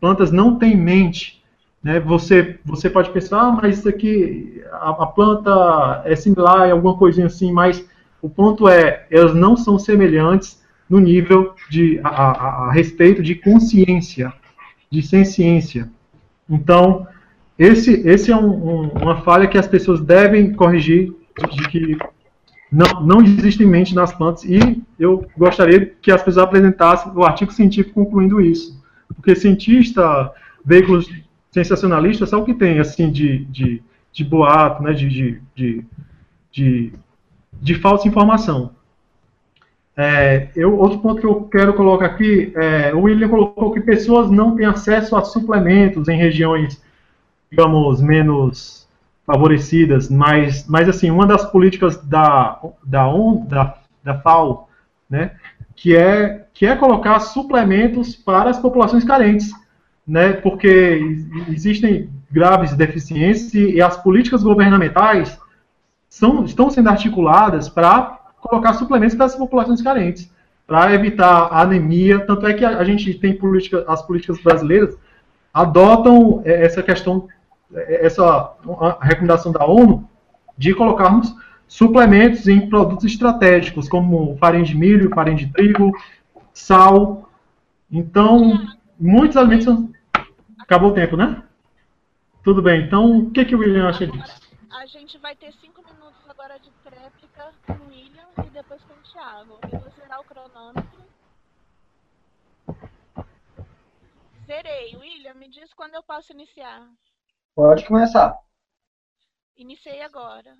Plantas não têm mente. Né? Você, você pode pensar, ah, mas isso aqui, a, a, planta é similar em alguma coisinha assim, mas o ponto é, elas não são semelhantes no nível de, a, a, a respeito de consciência, de ciência. Então, esse, esse é um, um, uma falha que as pessoas devem corrigir, de que não, não existe mente nas plantas, e eu gostaria que as pessoas apresentassem o artigo científico concluindo isso. Porque cientista, veículos sensacionalista só o que tem, assim, de, de, de boato, né, de, de, de, de, de falsa informação. É, eu, outro ponto que eu quero colocar aqui, é, o William colocou que pessoas não têm acesso a suplementos em regiões, digamos, menos favorecidas, mas, mas assim, uma das políticas da, da, ON, da, da FAO, né, que é, que é colocar suplementos para as populações carentes né, porque existem graves deficiências e as políticas governamentais são, estão sendo articuladas para colocar suplementos para as populações carentes, para evitar a anemia. Tanto é que a, a gente tem política, as políticas brasileiras adotam é, essa questão, é, essa recomendação da ONU de colocarmos suplementos em produtos estratégicos, como farinha de milho, farinha de trigo, sal. Então, muitos alimentos são Acabou o tempo, né? Tudo bem. Então, o que, que o William acha disso? a gente vai ter cinco minutos agora de tréplica com o William e depois com o Thiago. Eu vou zerar o cronômetro. Zerei. William, me diz quando eu posso iniciar. Pode começar. Iniciei agora.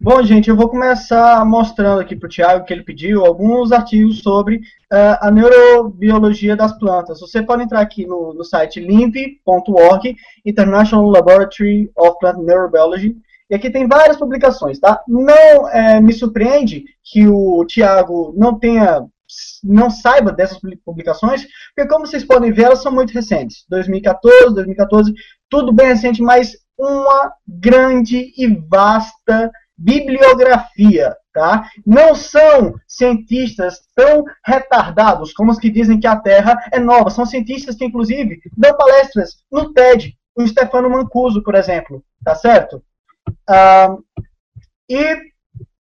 Bom, gente, eu vou começar mostrando aqui para o Tiago que ele pediu alguns artigos sobre uh, a neurobiologia das plantas. Você pode entrar aqui no, no site limp.org, International Laboratory of Plant Neurobiology, e aqui tem várias publicações, tá? Não é, me surpreende que o Tiago não tenha não saiba dessas publicações, porque como vocês podem ver, elas são muito recentes. 2014, 2014, tudo bem recente, mas uma grande e vasta bibliografia, tá? Não são cientistas tão retardados como os que dizem que a Terra é nova. São cientistas que, inclusive, dão palestras no TED. O Stefano Mancuso, por exemplo, tá certo? Ah, e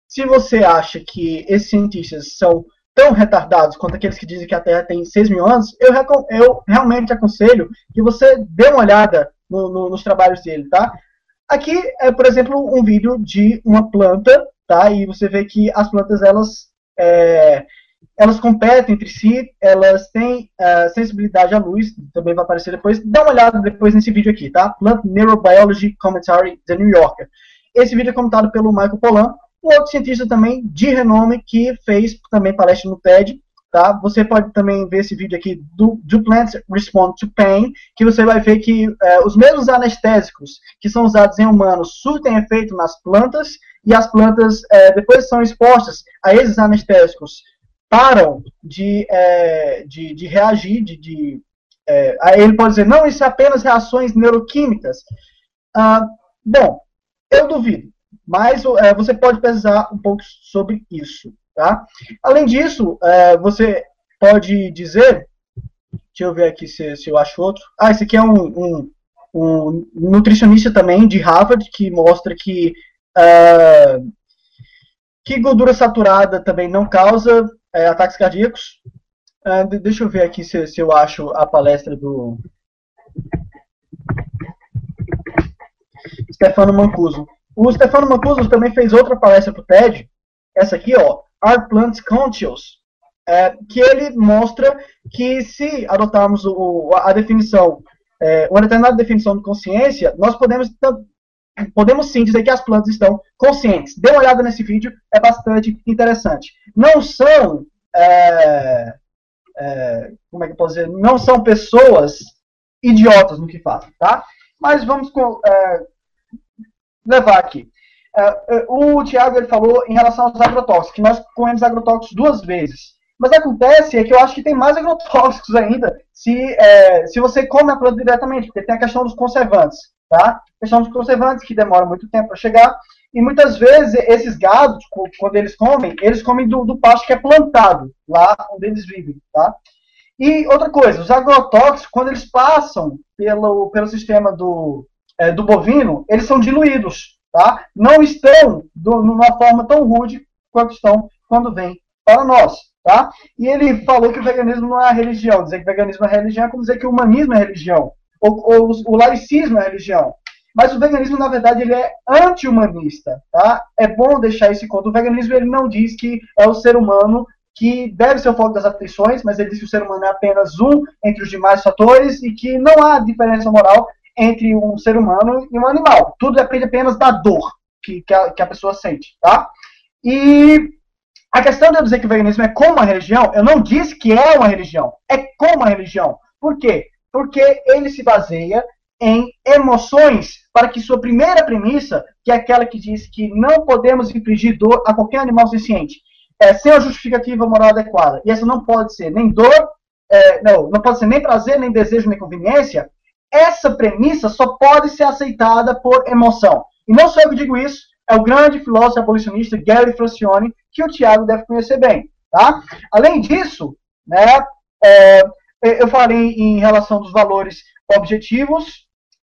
se você acha que esses cientistas são tão retardados quanto aqueles que dizem que a Terra tem 6 mil anos, eu, eu realmente aconselho que você dê uma olhada no, no, nos trabalhos dele, tá? Aqui é, por exemplo, um vídeo de uma planta, tá? E você vê que as plantas, elas, é, elas competem entre si, elas têm é, sensibilidade à luz, também vai aparecer depois. Dá uma olhada depois nesse vídeo aqui, tá? Plant Neurobiology Commentary, The New Yorker. Esse vídeo é comentado pelo Michael Pollan, um outro cientista também de renome que fez também palestra no TED. Tá? Você pode também ver esse vídeo aqui do, do Plants Respond to Pain, que você vai ver que é, os mesmos anestésicos que são usados em humanos surtem efeito nas plantas e as plantas, é, depois são expostas a esses anestésicos, param de, é, de, de, reagir, de, de é, ele pode dizer, não, isso é apenas reações neuroquímicas. Ah, bom, eu duvido. Mas é, você pode pesquisar um pouco sobre isso. Tá? Além disso, é, você pode dizer. Deixa eu ver aqui se, se eu acho outro. Ah, esse aqui é um, um, um nutricionista também de Harvard que mostra que, é, que gordura saturada também não causa é, ataques cardíacos. É, deixa eu ver aqui se, se eu acho a palestra do Stefano Mancuso. O Stefano Mancuso também fez outra palestra para o TED, essa aqui, ó, Are Plants Conscious? É, que ele mostra que se adotarmos o, a definição, é, uma determinada definição de consciência, nós podemos, podemos sim dizer que as plantas estão conscientes. Dê uma olhada nesse vídeo, é bastante interessante. Não são, é, é como é que eu posso dizer, não são pessoas idiotas no que fazem, tá? Mas vamos é, levar aqui. Uh, o Tiago ele falou em relação aos agrotóxicos, que nós comemos agrotóxicos duas vezes. Mas acontece é que eu acho que tem mais agrotóxicos ainda se, é, se você come a planta diretamente, porque tem a questão dos conservantes, tá? A questão dos conservantes que demora muito tempo para chegar, e muitas vezes esses gados, quando eles comem, eles comem do, do pasto que é plantado lá onde eles vivem, tá? E outra coisa, os agrotóxicos, quando eles passam pelo, pelo sistema do, é, do bovino, eles são diluídos, tá? Não estão do, numa forma tão rude quanto estão quando vêm para nós, tá? E ele falou que o veganismo não é religião. Dizer que o veganismo é religião é como dizer que o humanismo é religião, ou, ou o laicismo é religião. Mas o veganismo, na verdade, ele é anti-humanista, tá? É bom deixar esse conto. O veganismo, ele não diz que é o ser humano que deve ser o foco das atenções, mas ele diz que o ser humano é apenas um entre os demais fatores e que não há diferença moral entre um ser humano e um animal. Tudo depende apenas da dor que, que, a, que a pessoa sente, tá? E a questão de eu dizer que o veganismo é como uma religião, eu não disse que é uma religião, é como uma religião. Por quê? Porque ele se baseia em emoções para que sua primeira premissa, que é aquela que diz que não podemos infligir dor a qualquer animal senciente, é sem a justificativa moral adequada. E essa não pode ser nem dor, é, não, não pode ser nem prazer, nem desejo, nem conveniência, essa premissa só pode ser aceitada por emoção. E não sou eu que digo isso, é o grande filósofo abolicionista Gary Francione, que o Tiago deve conhecer bem. Tá? Além disso, né, é, eu falei em relação dos valores objetivos,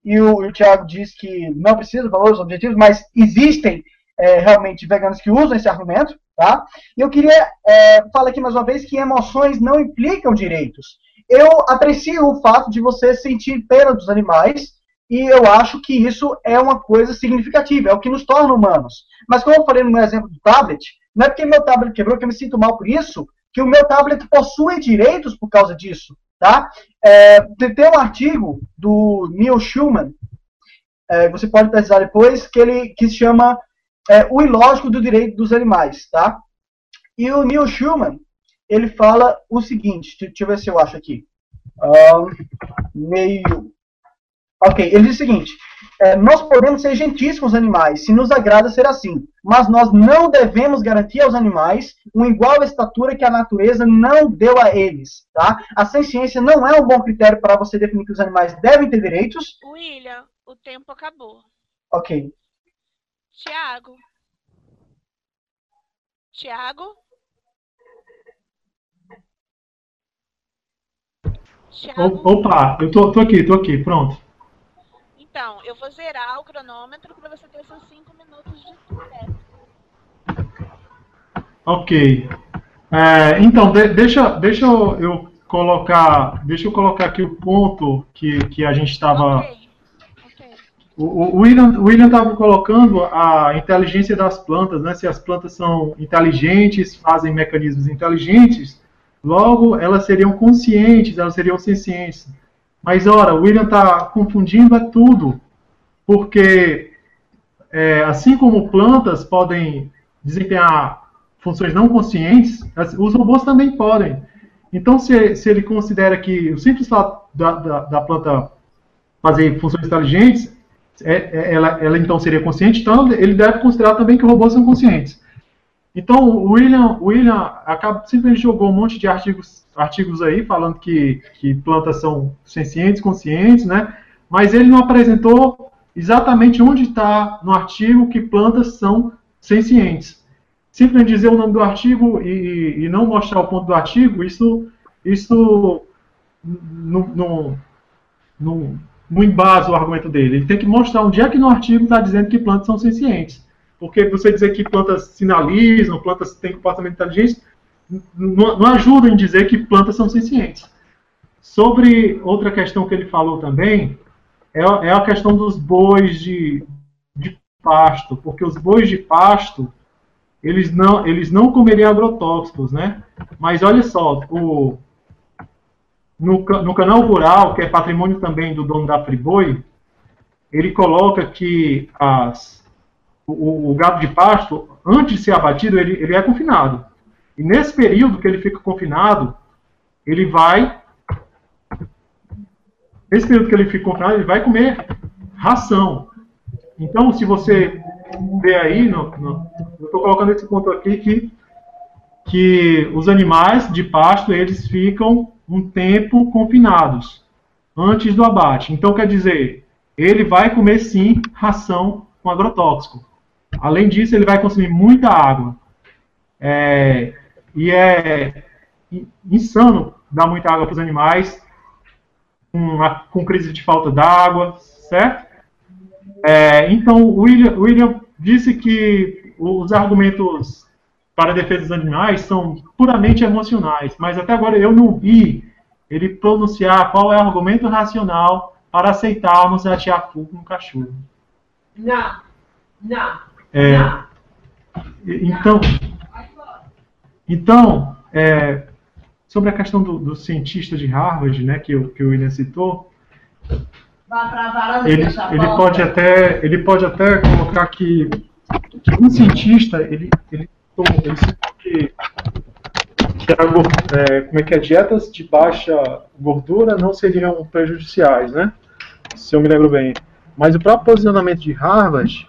e o, o Tiago diz que não precisa de valores objetivos, mas existem é, realmente veganos que usam esse argumento. Tá? E eu queria é, falar aqui mais uma vez que emoções não implicam direitos eu aprecio o fato de você sentir pena dos animais, E eu acho que isso é uma coisa significativa, é o que nos torna humanos. Mas como eu falei no meu exemplo do tablet, não é porque meu tablet quebrou que eu me sinto mal por isso, que o meu tablet possui direitos por causa disso. Tá? É, tem um artigo do Neil Schulman, é, você pode pesquisar depois, que ele que se chama é, O Ilógico do Direito dos Animais. Tá? E o Neil Schulman, ele fala o seguinte, deixa eu ver se eu acho aqui. Um, meio Ok, ele diz o seguinte: é, nós podemos ser gentis com os animais, se nos agrada ser assim, mas nós não devemos garantir aos animais uma igual estatura que a natureza não deu a eles. Tá? A ciência não é um bom critério para você definir que os animais devem ter direitos. William, o tempo acabou. Ok. Tiago. Tiago? Tiago? Opa, eu tô, tô aqui, tô aqui, pronto. Então, eu vou zerar o cronômetro para você ter seus 5 minutos de sucesso. Ok. É, então, de, deixa, deixa eu, eu, colocar, deixa eu colocar aqui o ponto que, que a gente estava. Okay. Okay. O, o William estava colocando a inteligência das plantas, né? Se as plantas são inteligentes, fazem mecanismos inteligentes, logo elas seriam conscientes, elas seriam sencientes. Mas, ora, o William está confundindo é tudo, porque é, assim como plantas podem desempenhar funções não conscientes, os robôs também podem. Então, se, se ele considera que o simples fato da, da, da planta fazer funções inteligentes, é, é, ela, ela, então seria consciente, então ele deve considerar também que robôs são conscientes. Então, o William, William acaba, simplesmente jogou um monte de artigos artigos aí falando que, que plantas são sencientes, conscientes, né? Mas ele não apresentou exatamente onde está no artigo que plantas são sencientes. Simplesmente dizer o nome do artigo e, e não mostrar o ponto do artigo, isso, isso não, não, não, não embasa o argumento dele. Ele tem que mostrar onde é que no artigo está dizendo que plantas são sencientes. Porque você dizer que plantas sinalizam, plantas têm comportamento inteligente, não, não ajuda em dizer que plantas são sencientes. Sobre outra questão que ele falou também, é, é a questão dos bois de, de pasto, porque os bois de pasto, eles não, eles não comeriam agrotóxicos, né? Mas olha só, o, no, no canal rural, que é patrimônio também do dono da Friboi, ele coloca que as, o, o, gado de pasto, antes de ser abatido, ele, ele é confinado. E nesse período que ele fica confinado, ele vai. Nesse período que ele fica confinado, ele vai comer ração. Então, se você vê aí, no, no, eu estou colocando esse ponto aqui que, que os animais de pasto eles ficam um tempo confinados antes do abate. Então, quer dizer, ele vai comer sim ração com agrotóxico. Além disso, ele vai consumir muita água. É, e é insano dar muita água para os animais, com, com, crise de falta d'água, certo? É, então, o William, William disse que os argumentos para a defesa dos animais são puramente emocionais, mas até agora eu não vi ele pronunciar qual é o argumento racional para aceitarmos atirar fogo no cachorro. Não, não, é. Então, então, é, sobre a questão do, do, cientista de Harvard, né, que, o, que o William citou, ele, ele, pode até, ele pode até colocar que, que um cientista, ele, ele, ele citou que, que a, é, como é que é, dietas de baixa gordura não seriam prejudiciais, né? Se eu me lembro bem. Mas o próprio posicionamento de Harvard,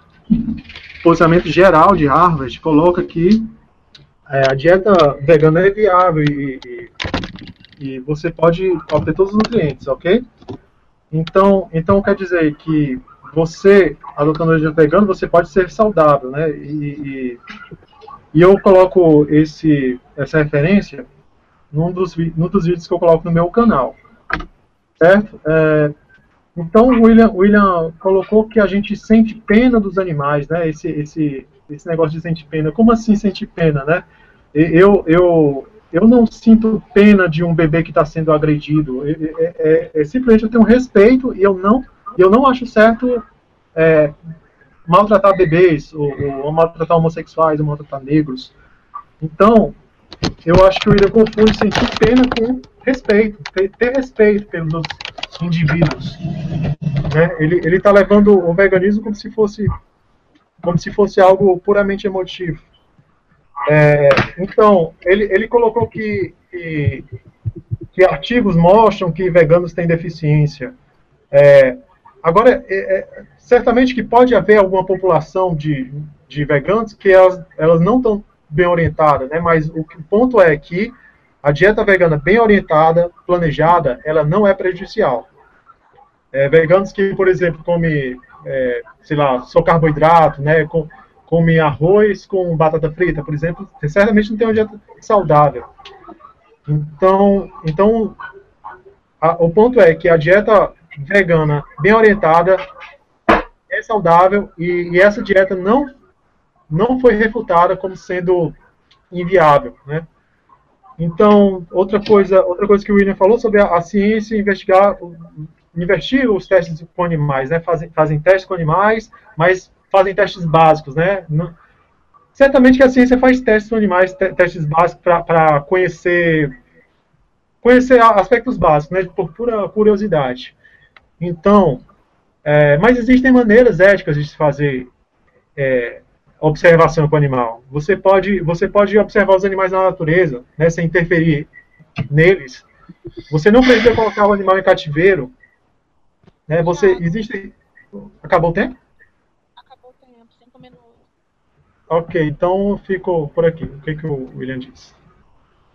posicionamento geral de Harvard, coloca que é, a dieta vegana é viável e, e, e, você pode obter todos os nutrientes, ok? Então, então quer dizer que você, adotando a dieta vegana, você pode ser saudável, né? E, e eu coloco esse, essa referência num dos, num dos vídeos que eu coloco no meu canal, certo? É, então, o William, William colocou que a gente sente pena dos animais, né? Esse, esse, esse negócio de sentir pena. Como assim sentir pena, né? Eu, eu, eu não sinto pena de um bebê que está sendo agredido. É, é, é, simplesmente eu tenho respeito e eu não eu não acho certo é, maltratar bebês, ou, ou, maltratar homossexuais, ou maltratar negros. Então, eu acho que o William confunde sentir pena com respeito, ter, ter respeito pelos indivíduos. Né? Ele está levando o veganismo como se fosse como se fosse algo puramente emotivo. É, então, ele, ele colocou que, que, que, artigos mostram que veganos têm deficiência. É, agora, é, é certamente que pode haver alguma população de, de veganos que elas, elas não estão bem orientadas, né? mas o, o ponto é que a dieta vegana bem orientada, planejada, ela não é prejudicial. É, veganos que, por exemplo, comem, é, sei lá, só carboidrato, né, com, come arroz com batata frita, por exemplo, certamente não tem uma dieta saudável. Então, então a, o ponto é que a dieta vegana bem orientada é saudável e, e, essa dieta não não foi refutada como sendo inviável, né? Então, outra coisa, outra coisa que o William falou sobre a, a ciência investigar investir os testes com animais, né? Fazem, fazem testes com animais, mas fazem testes básicos, né? Não, certamente que a ciência faz testes com animais, testes básicos para conhecer conhecer aspectos básicos, né? Por pura curiosidade. Então, é, mas existem maneiras éticas de se fazer é, observação com o animal. Você pode, você pode observar os animais na natureza, né, sem interferir neles. Você não precisa colocar o animal em cativeiro né? Você existe. Acabou o tempo? Acabou o tempo, cinco minutos. Ok, então fico por aqui. O que, que o William disse?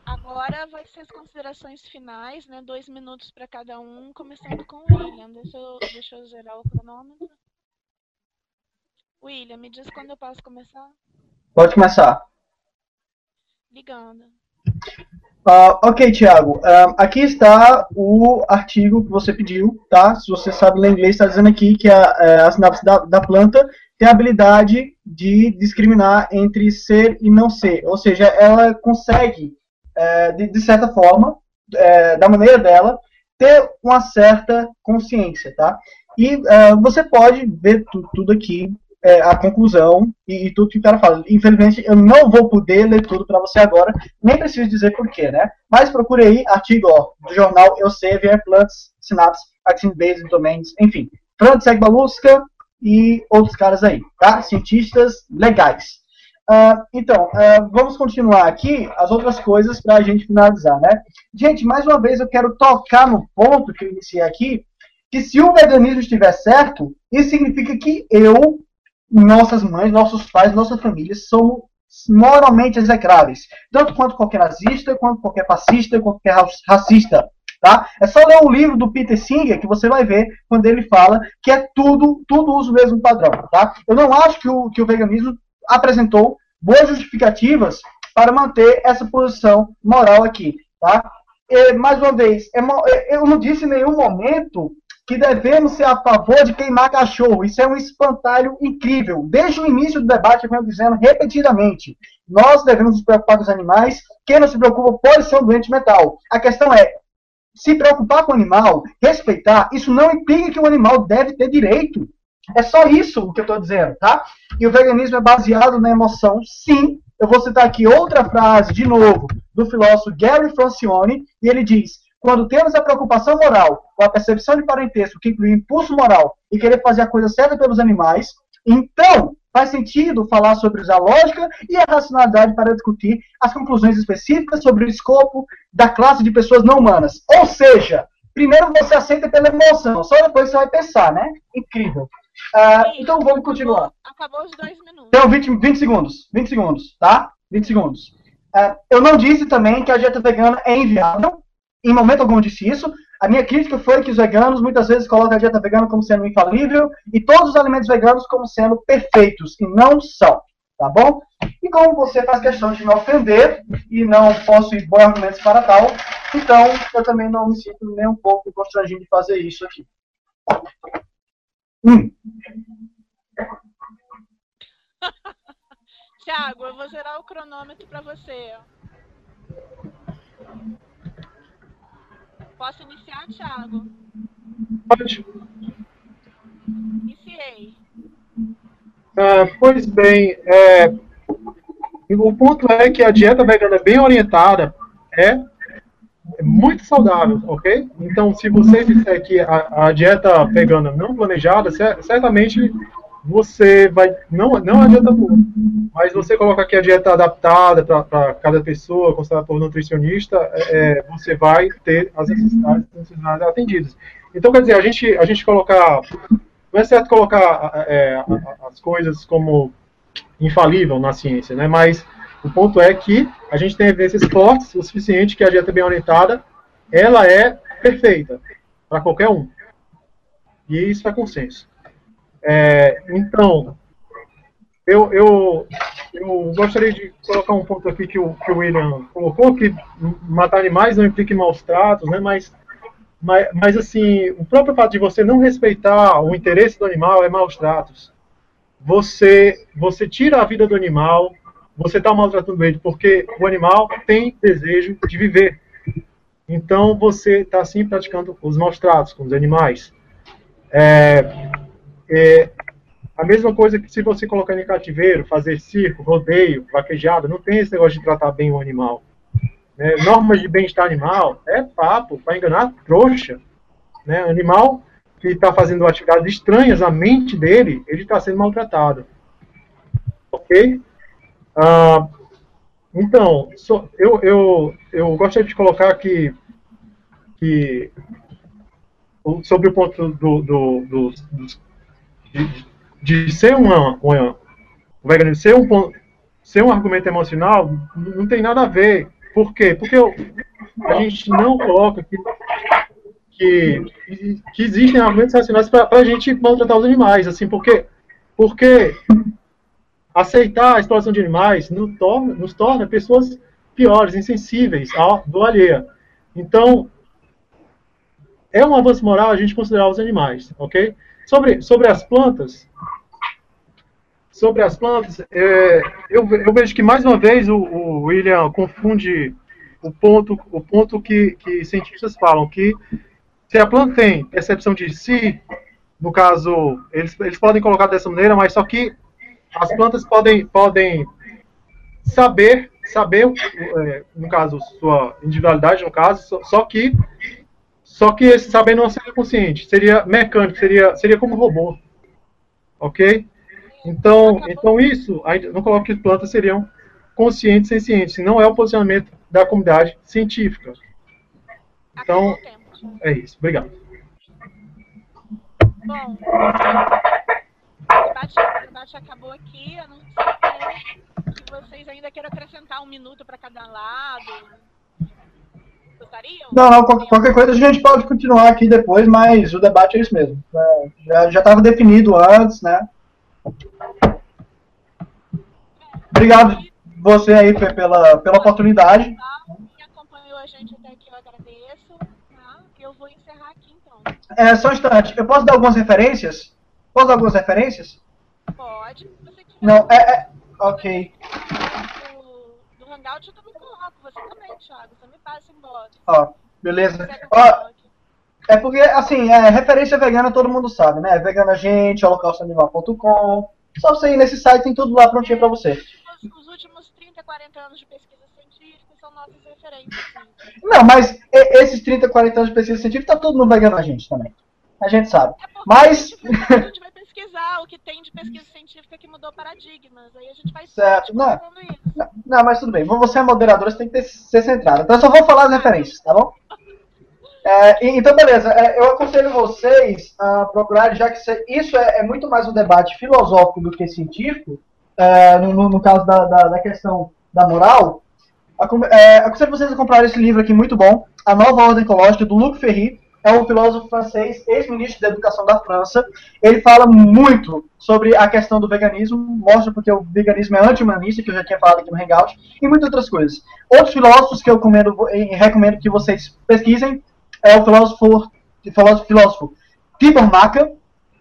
Agora vai ser as considerações finais, né? Dois minutos para cada um, começando com o William. Deixa eu, deixa eu gerar o cronômetro. William, me diz quando eu posso começar? Pode começar. Ligando. Uh, ok, Thiago. Uh, aqui está o artigo que você pediu, tá? Se você sabe ler inglês, está dizendo aqui que a, é, a sinapse da, da, planta tem a habilidade de discriminar entre ser e não ser. Ou seja, ela consegue, é, de, de, certa forma, é, da maneira dela, ter uma certa consciência, tá? E uh, você pode ver tudo aqui é, a conclusão e, e, tudo que o cara fala. Infelizmente, eu não vou poder ler tudo para você agora, nem preciso dizer porquê, né? Mas procure aí artigo ó, do jornal Elsevier, Plants, Synapse, Vaccine Based Domains, enfim. Franz Egbaluska e outros caras aí, tá? Cientistas legais. Uh, então, uh, vamos continuar aqui as outras coisas para a gente finalizar, né? Gente, mais uma vez eu quero tocar no ponto que eu iniciei aqui, que se o veganismo estiver certo, isso significa que eu nossas mães, nossos pais, nossa família são moralmente execráveis. Tanto quanto qualquer nazista, quanto qualquer fascista, quanto qualquer racista. Tá? É só ler o livro do Peter Singer que você vai ver quando ele fala que é tudo, tudo usa o mesmo padrão. Tá? Eu não acho que o, que o veganismo apresentou boas justificativas para manter essa posição moral aqui. Tá? E, mais uma vez, é, é eu não disse em nenhum momento que devemos ser a favor de queimar cachorro. Isso é um espantalho incrível. Desde o início do debate, eu venho dizendo repetidamente: nós devemos nos preocupar com os animais. Quem não se preocupa pode ser um doente mental. A questão é: se preocupar com o animal, respeitar, isso não implica que o animal deve ter direito. É só isso o que eu estou dizendo, tá? E o veganismo é baseado na emoção, sim. Eu vou citar aqui outra frase, de novo, do filósofo Gary Francione, e ele diz: quando temos a preocupação moral, ou a percepção de parentesco, que inclui o impulso moral e querer fazer a coisa certa pelos animais, então faz sentido falar sobre a lógica e a racionalidade para discutir as conclusões específicas sobre o escopo da classe de pessoas não humanas. Ou seja, primeiro você aceita pela emoção, só depois você vai pensar, né? Incrível. Uh, então vamos continuar. Acabou os dois minutos. Então, 20, 20 segundos. 20 segundos, tá? 20 segundos. Uh, eu não disse também que a dieta vegana é inviável em momento algum disse isso. A minha crítica foi que os veganos muitas vezes colocam a dieta vegana como sendo infalível e todos os alimentos veganos como sendo perfeitos, e não são. Tá bom? E como você faz questão de me ofender e não posso ir bons argumentos para tal, então eu também não me sinto nem um pouco constrangido de fazer isso aqui. Hum. Tiago, eu vou zerar o cronômetro para você. Posso iniciar, Thiago? Pode. ok. Ah, pois bem, é, o ponto é que a dieta vegana bem orientada é muito saudável, ok? Então, se você disser que a, a dieta vegana não planejada, cer- certamente você vai. Não, não a dieta boa, mas você colocar aqui a dieta adaptada para cada pessoa, considerada por nutricionista, é, é, você vai ter as necessidades, necessidades atendidas. Então, quer dizer, a gente, a gente colocar. Não é certo colocar é, as coisas como infalível na ciência, né? Mas o ponto é que a gente tem evidências fortes o suficiente que a dieta bem orientada, ela é perfeita para qualquer um. E isso é consenso. É, então, eu, eu, eu gostaria de colocar um ponto aqui que o, que o William colocou, que matar animais não implica maus tratos, né? Mas, mas, mas, assim, o próprio fato de você não respeitar o interesse do animal é maus tratos. Você, você tira a vida do animal, você está maltratando ele, porque o animal tem desejo de viver. Então você está sim praticando os maus tratos com os animais. É, é, a mesma coisa que se você colocar em cativeiro, fazer circo, rodeio, vaquejada, não tem esse negócio de tratar bem o animal. Né? Normas de bem-estar animal é papo para enganar trouxa. Né? Animal que está fazendo atividades estranhas à mente dele, ele está sendo maltratado. Ok? Ah, então, so- eu, eu, eu gostaria de colocar que, que sobre o ponto do, do, do- dos- de, de ser uma, uma o veganismo ser um ser um argumento emocional não tem nada a ver. Por quê? Porque eu- a gente não coloca que, que, que existem argumentos racionais para a gente maltratar os animais, assim, porque porque aceitar a exploração de animais nos torna, nos torna pessoas piores, insensíveis à dor alheia. Então, é um avanço moral a gente considerar os animais, ok? Sobre, sobre as plantas, sobre as plantas, é, eu, eu vejo que mais uma vez o, o William confunde o ponto, o ponto que, que cientistas falam, que se a planta tem percepção de si, no caso, eles, eles podem colocar dessa maneira, mas só que as plantas podem, podem saber, saber, é, no caso, sua individualidade, no caso, só, só que só que esse saber não seria consciente, seria mecânico, seria, seria como robô. Ok? Então, então isso, não coloco que plantas seriam conscientes e sencientes, não é o posicionamento da comunidade científica. Então, é isso. Obrigado. Bom, o debate, o debate acabou aqui. Eu não sei se vocês ainda querem acrescentar um minuto para cada lado. Não, não, qual- qualquer coisa a gente pode continuar aqui depois, mas o debate é isso mesmo. É, Já já estava definido antes, né? Obrigado você aí pe- pela, pela oportunidade. Quem acompanhou a gente até aqui, eu agradeço. Tá? Eu vou encerrar aqui então. É, só um instante, eu posso dar algumas referências? Posso dar algumas referências? Pode. Você Não, é, é ok. do, do Hangout, eu também. Você também, Thiago. Você me passa embora. Ó, beleza. Ó. É porque, assim, é, referência vegana todo mundo sabe, né? Vegana Gente, holocaustoanimal.com. Só você ir nesse site, tem tudo lá prontinho pra você. Os, os últimos 30, 40 anos de pesquisa científica são nossas referências. sim. Não, mas esses 30, 40 anos de pesquisa científica, tá tudo no Vegana Gente também. A gente sabe. É Mas- a a gente vai pesquisar o que tem de pesquisa científica que mudou paradigmas. Aí a gente vai Certo, né? colocando isso. Não, não, mas tudo bem. Você é moderadora, você tem que ter, ser centrada. Então eu só vou falar as referências, tá bom? É, então, beleza. É, eu aconselho vocês a procurarem, já que isso- é, é muito mais um debate filosófico do que científico, é, no, no- caso da, da, da questão da moral, é, aconselho vocês a comprar esse livro aqui muito bom, A Nova Ordem Ecológica, do Luc Ferry. É um filósofo francês, ex-ministro da Educação da França. Ele fala muito sobre a questão do veganismo, mostra porque o veganismo é anti-humanista, que eu já tinha falado aqui no Hangout, e muitas outras coisas. Outros filósofos que eu recomendo, e recomendo que vocês pesquisem é o filósofo, filósofo, filósofo Tibor Macca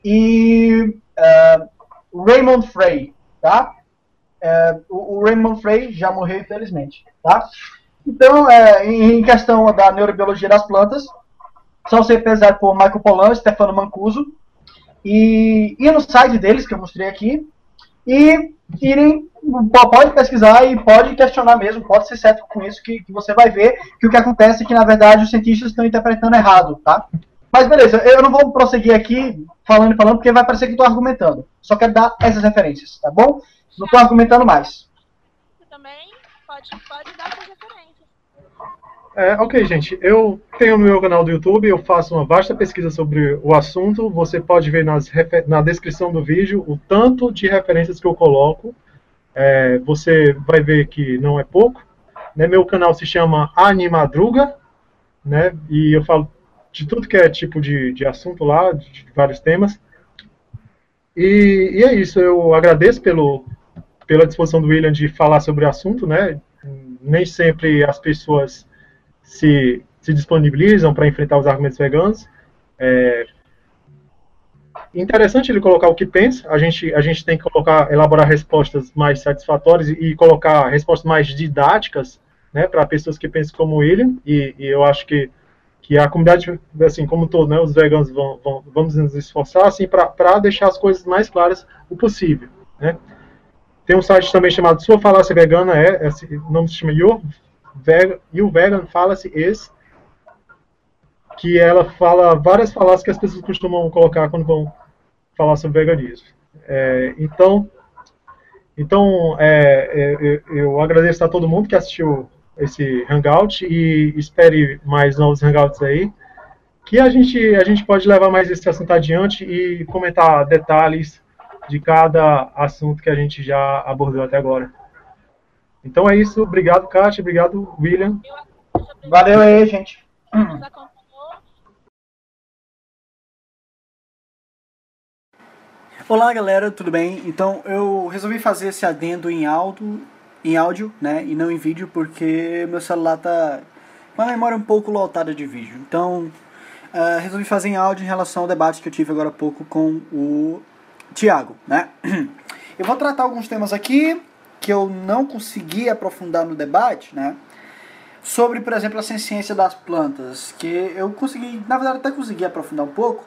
e eh, Raymond Frey, tá? Eh, o, Raymond Frey já morreu, infelizmente, tá? Então, é, em questão da neurobiologia das plantas, você pesar por Michael Pollan, Stefano Mancuso. e ir no site deles, que eu mostrei aqui, e irem, pode pesquisar e pode questionar mesmo, pode ser certo com isso, que, que você vai ver que o que acontece é que, na verdade, os cientistas estão interpretando errado, tá? Mas beleza, eu não vou prosseguir aqui falando e falando, porque vai parecer que estou argumentando. Só quero dar essas referências, tá bom? Não estou argumentando mais. Você também pode, pode dar. É, ok, gente. Eu tenho no meu canal do YouTube, eu faço uma vasta pesquisa sobre o assunto. Você pode ver nas, na descrição do vídeo o tanto de referências que eu coloco. É, você vai ver que não é pouco. Né? Meu canal se chama Animadruga, né? E eu falo de tudo que é tipo de, de assunto lá, de vários temas. E, e, é isso, eu agradeço pelo, pela disposição do William de falar sobre o assunto, né? Nem sempre as pessoas se, se disponibilizam para enfrentar os argumentos veganos. É interessante ele colocar o que pensa, a gente, a gente tem que colocar, elaborar respostas mais satisfatórias e, colocar respostas mais didáticas né, para pessoas que pensam como William, e, e eu acho que que a comunidade, assim, como todo, né, os veganos vão, vão vamos nos esforçar, assim, para deixar as coisas mais claras o possível, né. Tem um site também chamado Sua Falácia Vegana, é, é o nome se chama Your, Vegan, Your Vegan Fallacy Is, que ela fala várias falácias que as pessoas costumam colocar quando vão falar sobre veganismo. É, então, então é, é, eu agradeço a todo mundo que assistiu esse hangout e espere mais novos hangouts aí, que a gente, a gente pode levar mais esse assunto adiante e comentar detalhes de cada assunto que a gente já abordou até agora. Então é isso, obrigado Kátia, obrigado William. Valeu aí, gente. Olá galera, tudo bem? Então eu resolvi fazer esse adendo em áudio em áudio, né, e não em vídeo, porque meu celular tá com a memória um pouco lotada de vídeo. Então, uh, resolvi fazer em áudio em relação ao debate que eu tive agora há pouco com o Tiago, né? Eu vou tratar alguns temas aqui que eu não consegui aprofundar no debate, né? Sobre, por exemplo, a ciência das plantas, que eu consegui, na verdade até consegui aprofundar um pouco,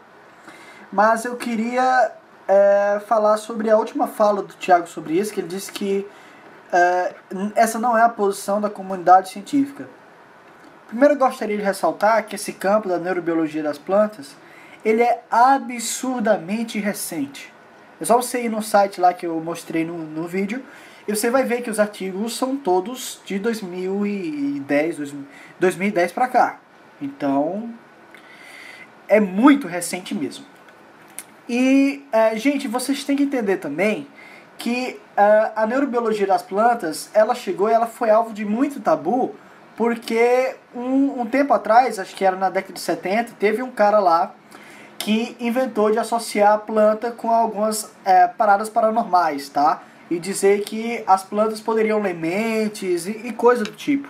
mas eu queria é, falar sobre a última fala do Tiago sobre isso, que ele disse que é, essa não é a posição da comunidade científica. Primeiro, eu gostaria de ressaltar que esse campo da neurobiologia das plantas ele é absurdamente recente. É só você ir no site lá que eu mostrei no, no vídeo e você vai ver que os artigos são todos de 2010, 2010 para cá. Então, é muito recente mesmo. E, é, gente, vocês têm que entender também que uh, a neurobiologia das plantas, ela chegou e ela foi alvo de muito tabu, porque um, um tempo atrás, acho que era na década de 70, teve um cara lá que inventou de associar a planta com algumas é, paradas paranormais, tá? E dizer que as plantas poderiam ler mentes e, e coisa do tipo.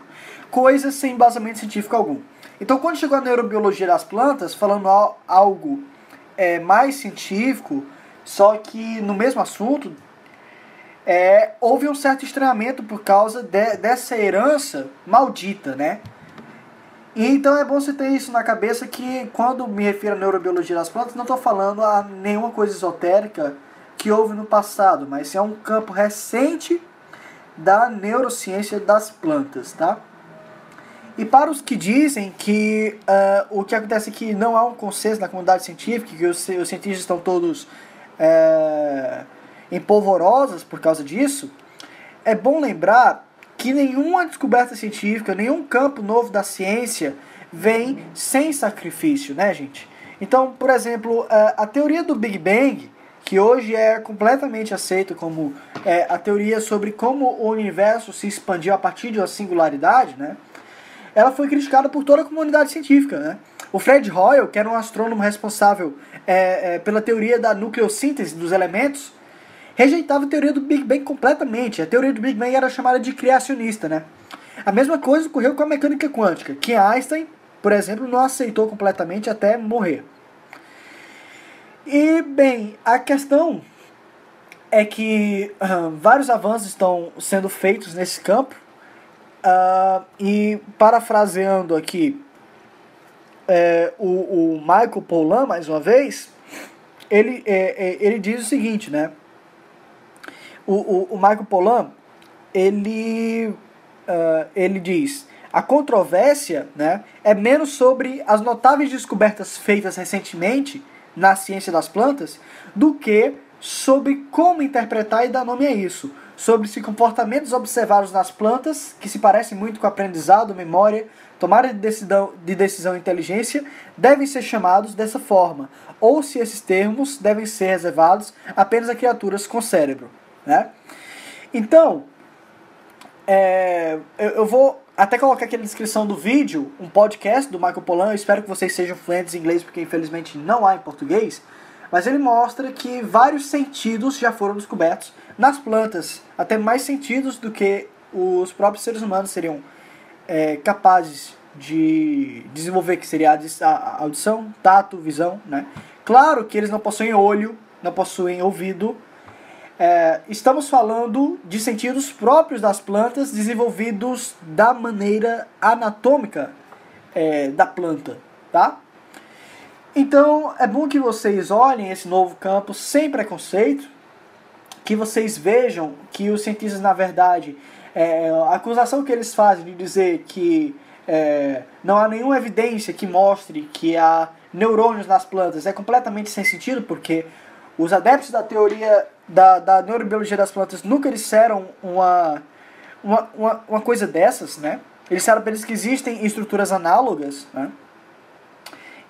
Coisas sem embasamento científico algum. Então, quando chegou a neurobiologia das plantas, falando algo é, mais científico, só que no mesmo assunto, é, houve um certo estranhamento por causa de, dessa herança maldita, né? Então é bom você ter isso na cabeça que quando me refiro à neurobiologia das plantas, não estou falando a nenhuma coisa esotérica que houve no passado, mas é um campo recente da neurociência das plantas, tá? E para os que dizem que uh, o que acontece é não há um consenso na comunidade científica, que os, os cientistas estão todos uh, empolvorosas por causa disso, é bom lembrar que nenhuma descoberta científica, nenhum campo novo da ciência vem sem sacrifício, né, gente? Então, por exemplo, a teoria do Big Bang, que hoje é completamente aceita como é, a teoria sobre como o universo se expandiu a partir de uma singularidade, né? Ela foi criticada por toda a comunidade científica, né? O Fred Hoyle, que era um astrônomo responsável é, é, pela teoria da nucleossíntese dos elementos, rejeitava a teoria do Big Bang completamente. A teoria do Big Bang era chamada de criacionista, né? A mesma coisa ocorreu com a mecânica quântica, que Einstein, por exemplo, não aceitou completamente até morrer. E, bem, a questão é que vários avanços estão sendo feitos nesse campo. Uh, e, parafraseando aqui é, o, o Michael Pollan, mais uma vez, ele, é, é, ele diz o seguinte, né? O, o, o Michael Pollan, ele, uh, ele diz a controvérsia né, é menos sobre as notáveis descobertas feitas recentemente na ciência das plantas do que sobre como interpretar e dar nome a isso. Sobre se comportamentos observados nas plantas, que se parecem muito com aprendizado, memória, tomada de decisão, de decisão e inteligência, devem ser chamados dessa forma, ou se esses termos devem ser reservados apenas a criaturas com cérebro. Né? Então, é, eu, eu vou até colocar aqui na descrição do vídeo um podcast do Michael Pollan. Eu espero que vocês sejam fluentes em inglês, porque infelizmente não há em português. Mas ele mostra que vários sentidos já foram descobertos nas plantas, até mais sentidos do que os próprios seres humanos seriam é, capazes de desenvolver, que seria a audição, tato, visão, né? Claro que eles não possuem olho, não possuem ouvido, é, estamos falando de sentidos próprios das plantas desenvolvidos da maneira anatômica é, da planta, tá? Então é bom que vocês olhem esse novo campo sem preconceito, que vocês vejam que os cientistas, na verdade, é, a acusação que eles fazem de dizer que é, não há nenhuma evidência que mostre que há neurônios nas plantas é completamente sem sentido, porque os adeptos da teoria da, da neurobiologia das plantas nunca disseram uma, uma, uma, uma coisa dessas, né? Eles disseram apenas que existem estruturas análogas, né?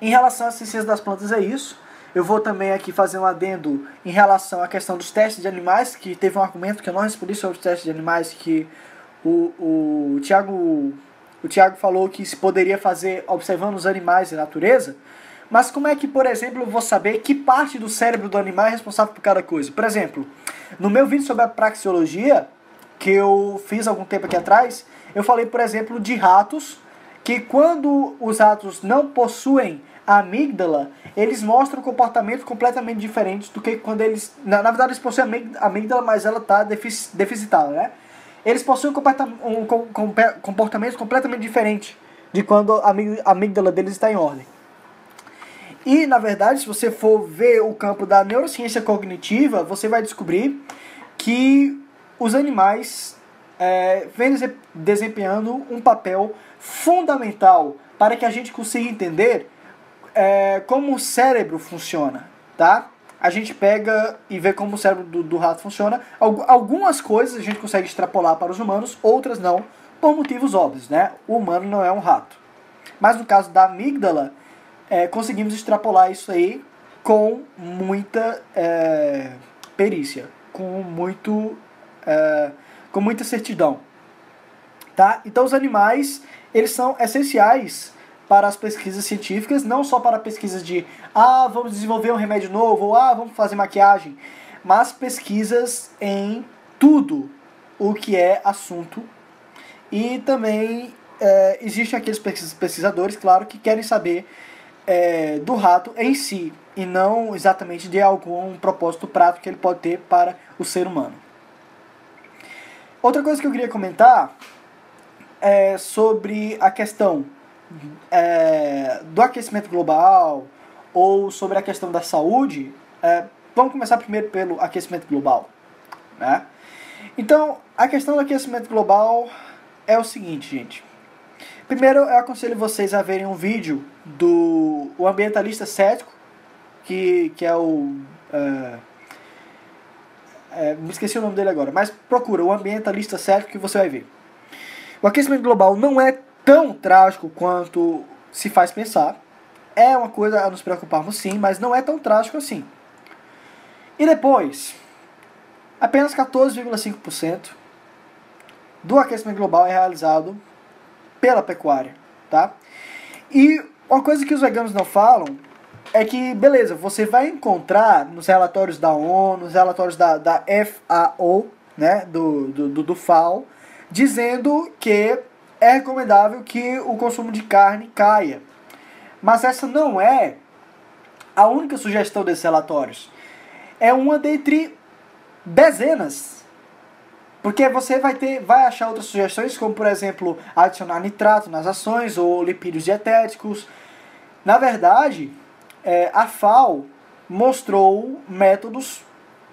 Em relação às ciências das plantas é isso. Eu vou também aqui fazer um adendo em relação à questão dos testes de animais, que teve um argumento que eu não respondi sobre os testes de animais, que o, o, Tiago, o Tiago falou que se poderia fazer observando os animais e natureza. Mas como é que, por exemplo, eu vou saber que parte do cérebro do animal é responsável por cada coisa? Por exemplo, no meu vídeo sobre a praxeologia, que eu fiz algum tempo aqui atrás, eu falei, por exemplo, de ratos, que quando os ratos não possuem a amígdala, eles mostram um comportamento completamente diferente do que quando eles. Na, na verdade, eles possuem a amígdala, mas ela está deficitada, né? Eles possuem um comportamento completamente diferente de quando a amígdala deles está em ordem. E, na verdade, se você for ver o campo da neurociência cognitiva, você vai descobrir que os animais é, vêm desempenhando um papel fundamental para que a gente consiga entender é, como o cérebro funciona, tá? A gente pega e vê como o cérebro do, do rato funciona. Algumas coisas a gente consegue extrapolar para os humanos, outras não, por motivos óbvios, né? O humano não é um rato. Mas no caso da amígdala, é, conseguimos extrapolar isso aí com muita é, perícia, com muito é, com muita certidão, tá? Então os animais eles são essenciais para as pesquisas científicas, não só para pesquisas de ah vamos desenvolver um remédio novo ou ah vamos fazer maquiagem, mas pesquisas em tudo o que é assunto e também é, existem aqueles pesquisadores, claro, que querem saber é, do rato em si e não exatamente de algum propósito prático que ele pode ter para o ser humano. Outra coisa que eu queria comentar é sobre a questão é, do aquecimento global ou sobre a questão da saúde. É, vamos começar primeiro pelo aquecimento global. Né? Então, a questão do aquecimento global é o seguinte, gente. Primeiro, eu aconselho vocês a verem um vídeo do o ambientalista cético, que, que é o. É, é, me esqueci o nome dele agora, mas procura o ambientalista cético que você vai ver. O aquecimento global não é tão trágico quanto se faz pensar. É uma coisa a nos preocuparmos sim, mas não é tão trágico assim. E depois, apenas 14,5% do aquecimento global é realizado pela pecuária, tá? E uma coisa que os veganos não falam é que, beleza, você vai encontrar nos relatórios da ONU, nos relatórios da, da FAO, né, do, do, do, FAO, dizendo que é recomendável que o consumo de carne caia. Mas essa não é a única sugestão desses relatórios. É uma dentre dezenas porque você vai ter, vai achar outras sugestões, como por exemplo, adicionar nitrato nas ações ou lipídios dietéticos. Na verdade, é, a FAO mostrou métodos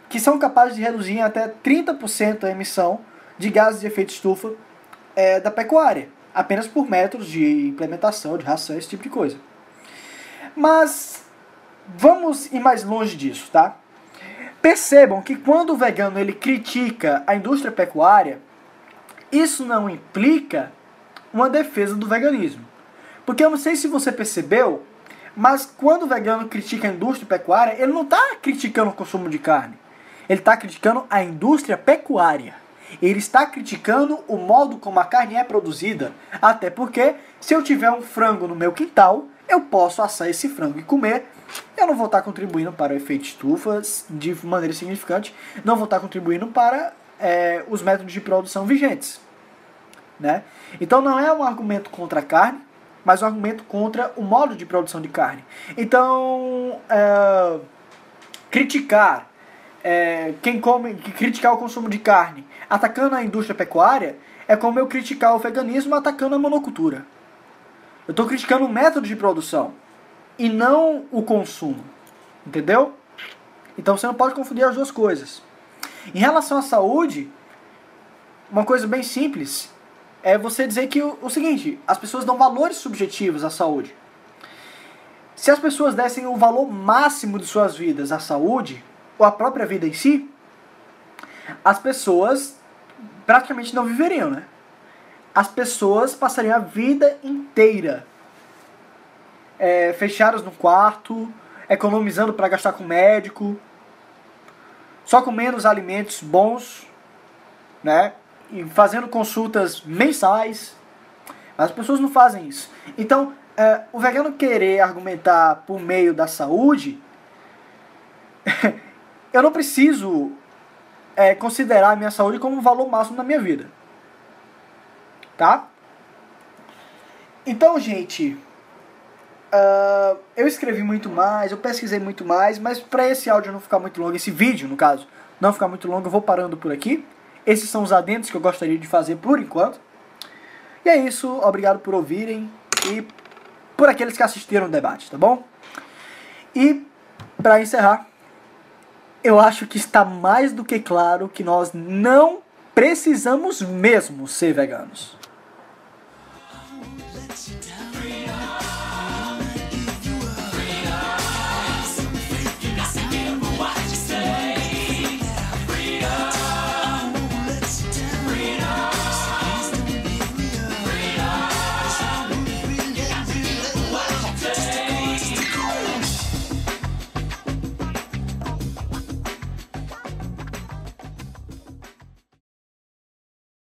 que são capazes de reduzir em até 30% a emissão de gases de efeito estufa é, da pecuária, apenas por métodos de implementação, de ração, esse tipo de coisa. Mas vamos ir mais longe disso, tá? Percebam que quando o vegano ele critica a indústria pecuária, isso não implica uma defesa do veganismo. Porque eu não sei se você percebeu, mas quando o vegano critica a indústria pecuária, ele não está criticando o consumo de carne. Ele está criticando a indústria pecuária. Ele está criticando o modo como a carne é produzida. Até porque, se eu tiver um frango no meu quintal, eu posso assar esse frango e comer. Eu não vou estar contribuindo para o efeito estufa de maneira significante. Não vou estar contribuindo para é, os métodos de produção vigentes. Né? Então não é um argumento contra a carne, mas um argumento contra o modo de produção de carne. Então, é, criticar é, quem come, criticar o consumo de carne atacando a indústria pecuária é como eu criticar o veganismo atacando a monocultura. Eu estou criticando o método de produção e não o consumo. Entendeu? Então você não pode confundir as duas coisas. Em relação à saúde, uma coisa bem simples é você dizer que o, o seguinte: as pessoas dão valores subjetivos à saúde. Se as pessoas dessem o valor máximo de suas vidas à saúde, ou à própria vida em si, as pessoas praticamente não viveriam, né? As pessoas passariam a vida inteira é, fechadas no quarto, economizando para gastar com médico, só comendo os alimentos bons, né? E fazendo consultas mensais. As pessoas não fazem isso. Então, é, o vegano querer argumentar por meio da saúde, eu não preciso é, considerar a minha saúde como um valor máximo na minha vida. Tá? Então, gente, uh, eu escrevi muito mais, eu pesquisei muito mais, mas para esse áudio não ficar muito longo, esse vídeo, no caso, não ficar muito longo, eu vou parando por aqui. Esses são os adendos que eu gostaria de fazer por enquanto. E é isso, obrigado por ouvirem e por aqueles que assistiram o debate, tá bom? E para encerrar, eu acho que está mais do que claro que nós não precisamos mesmo ser veganos.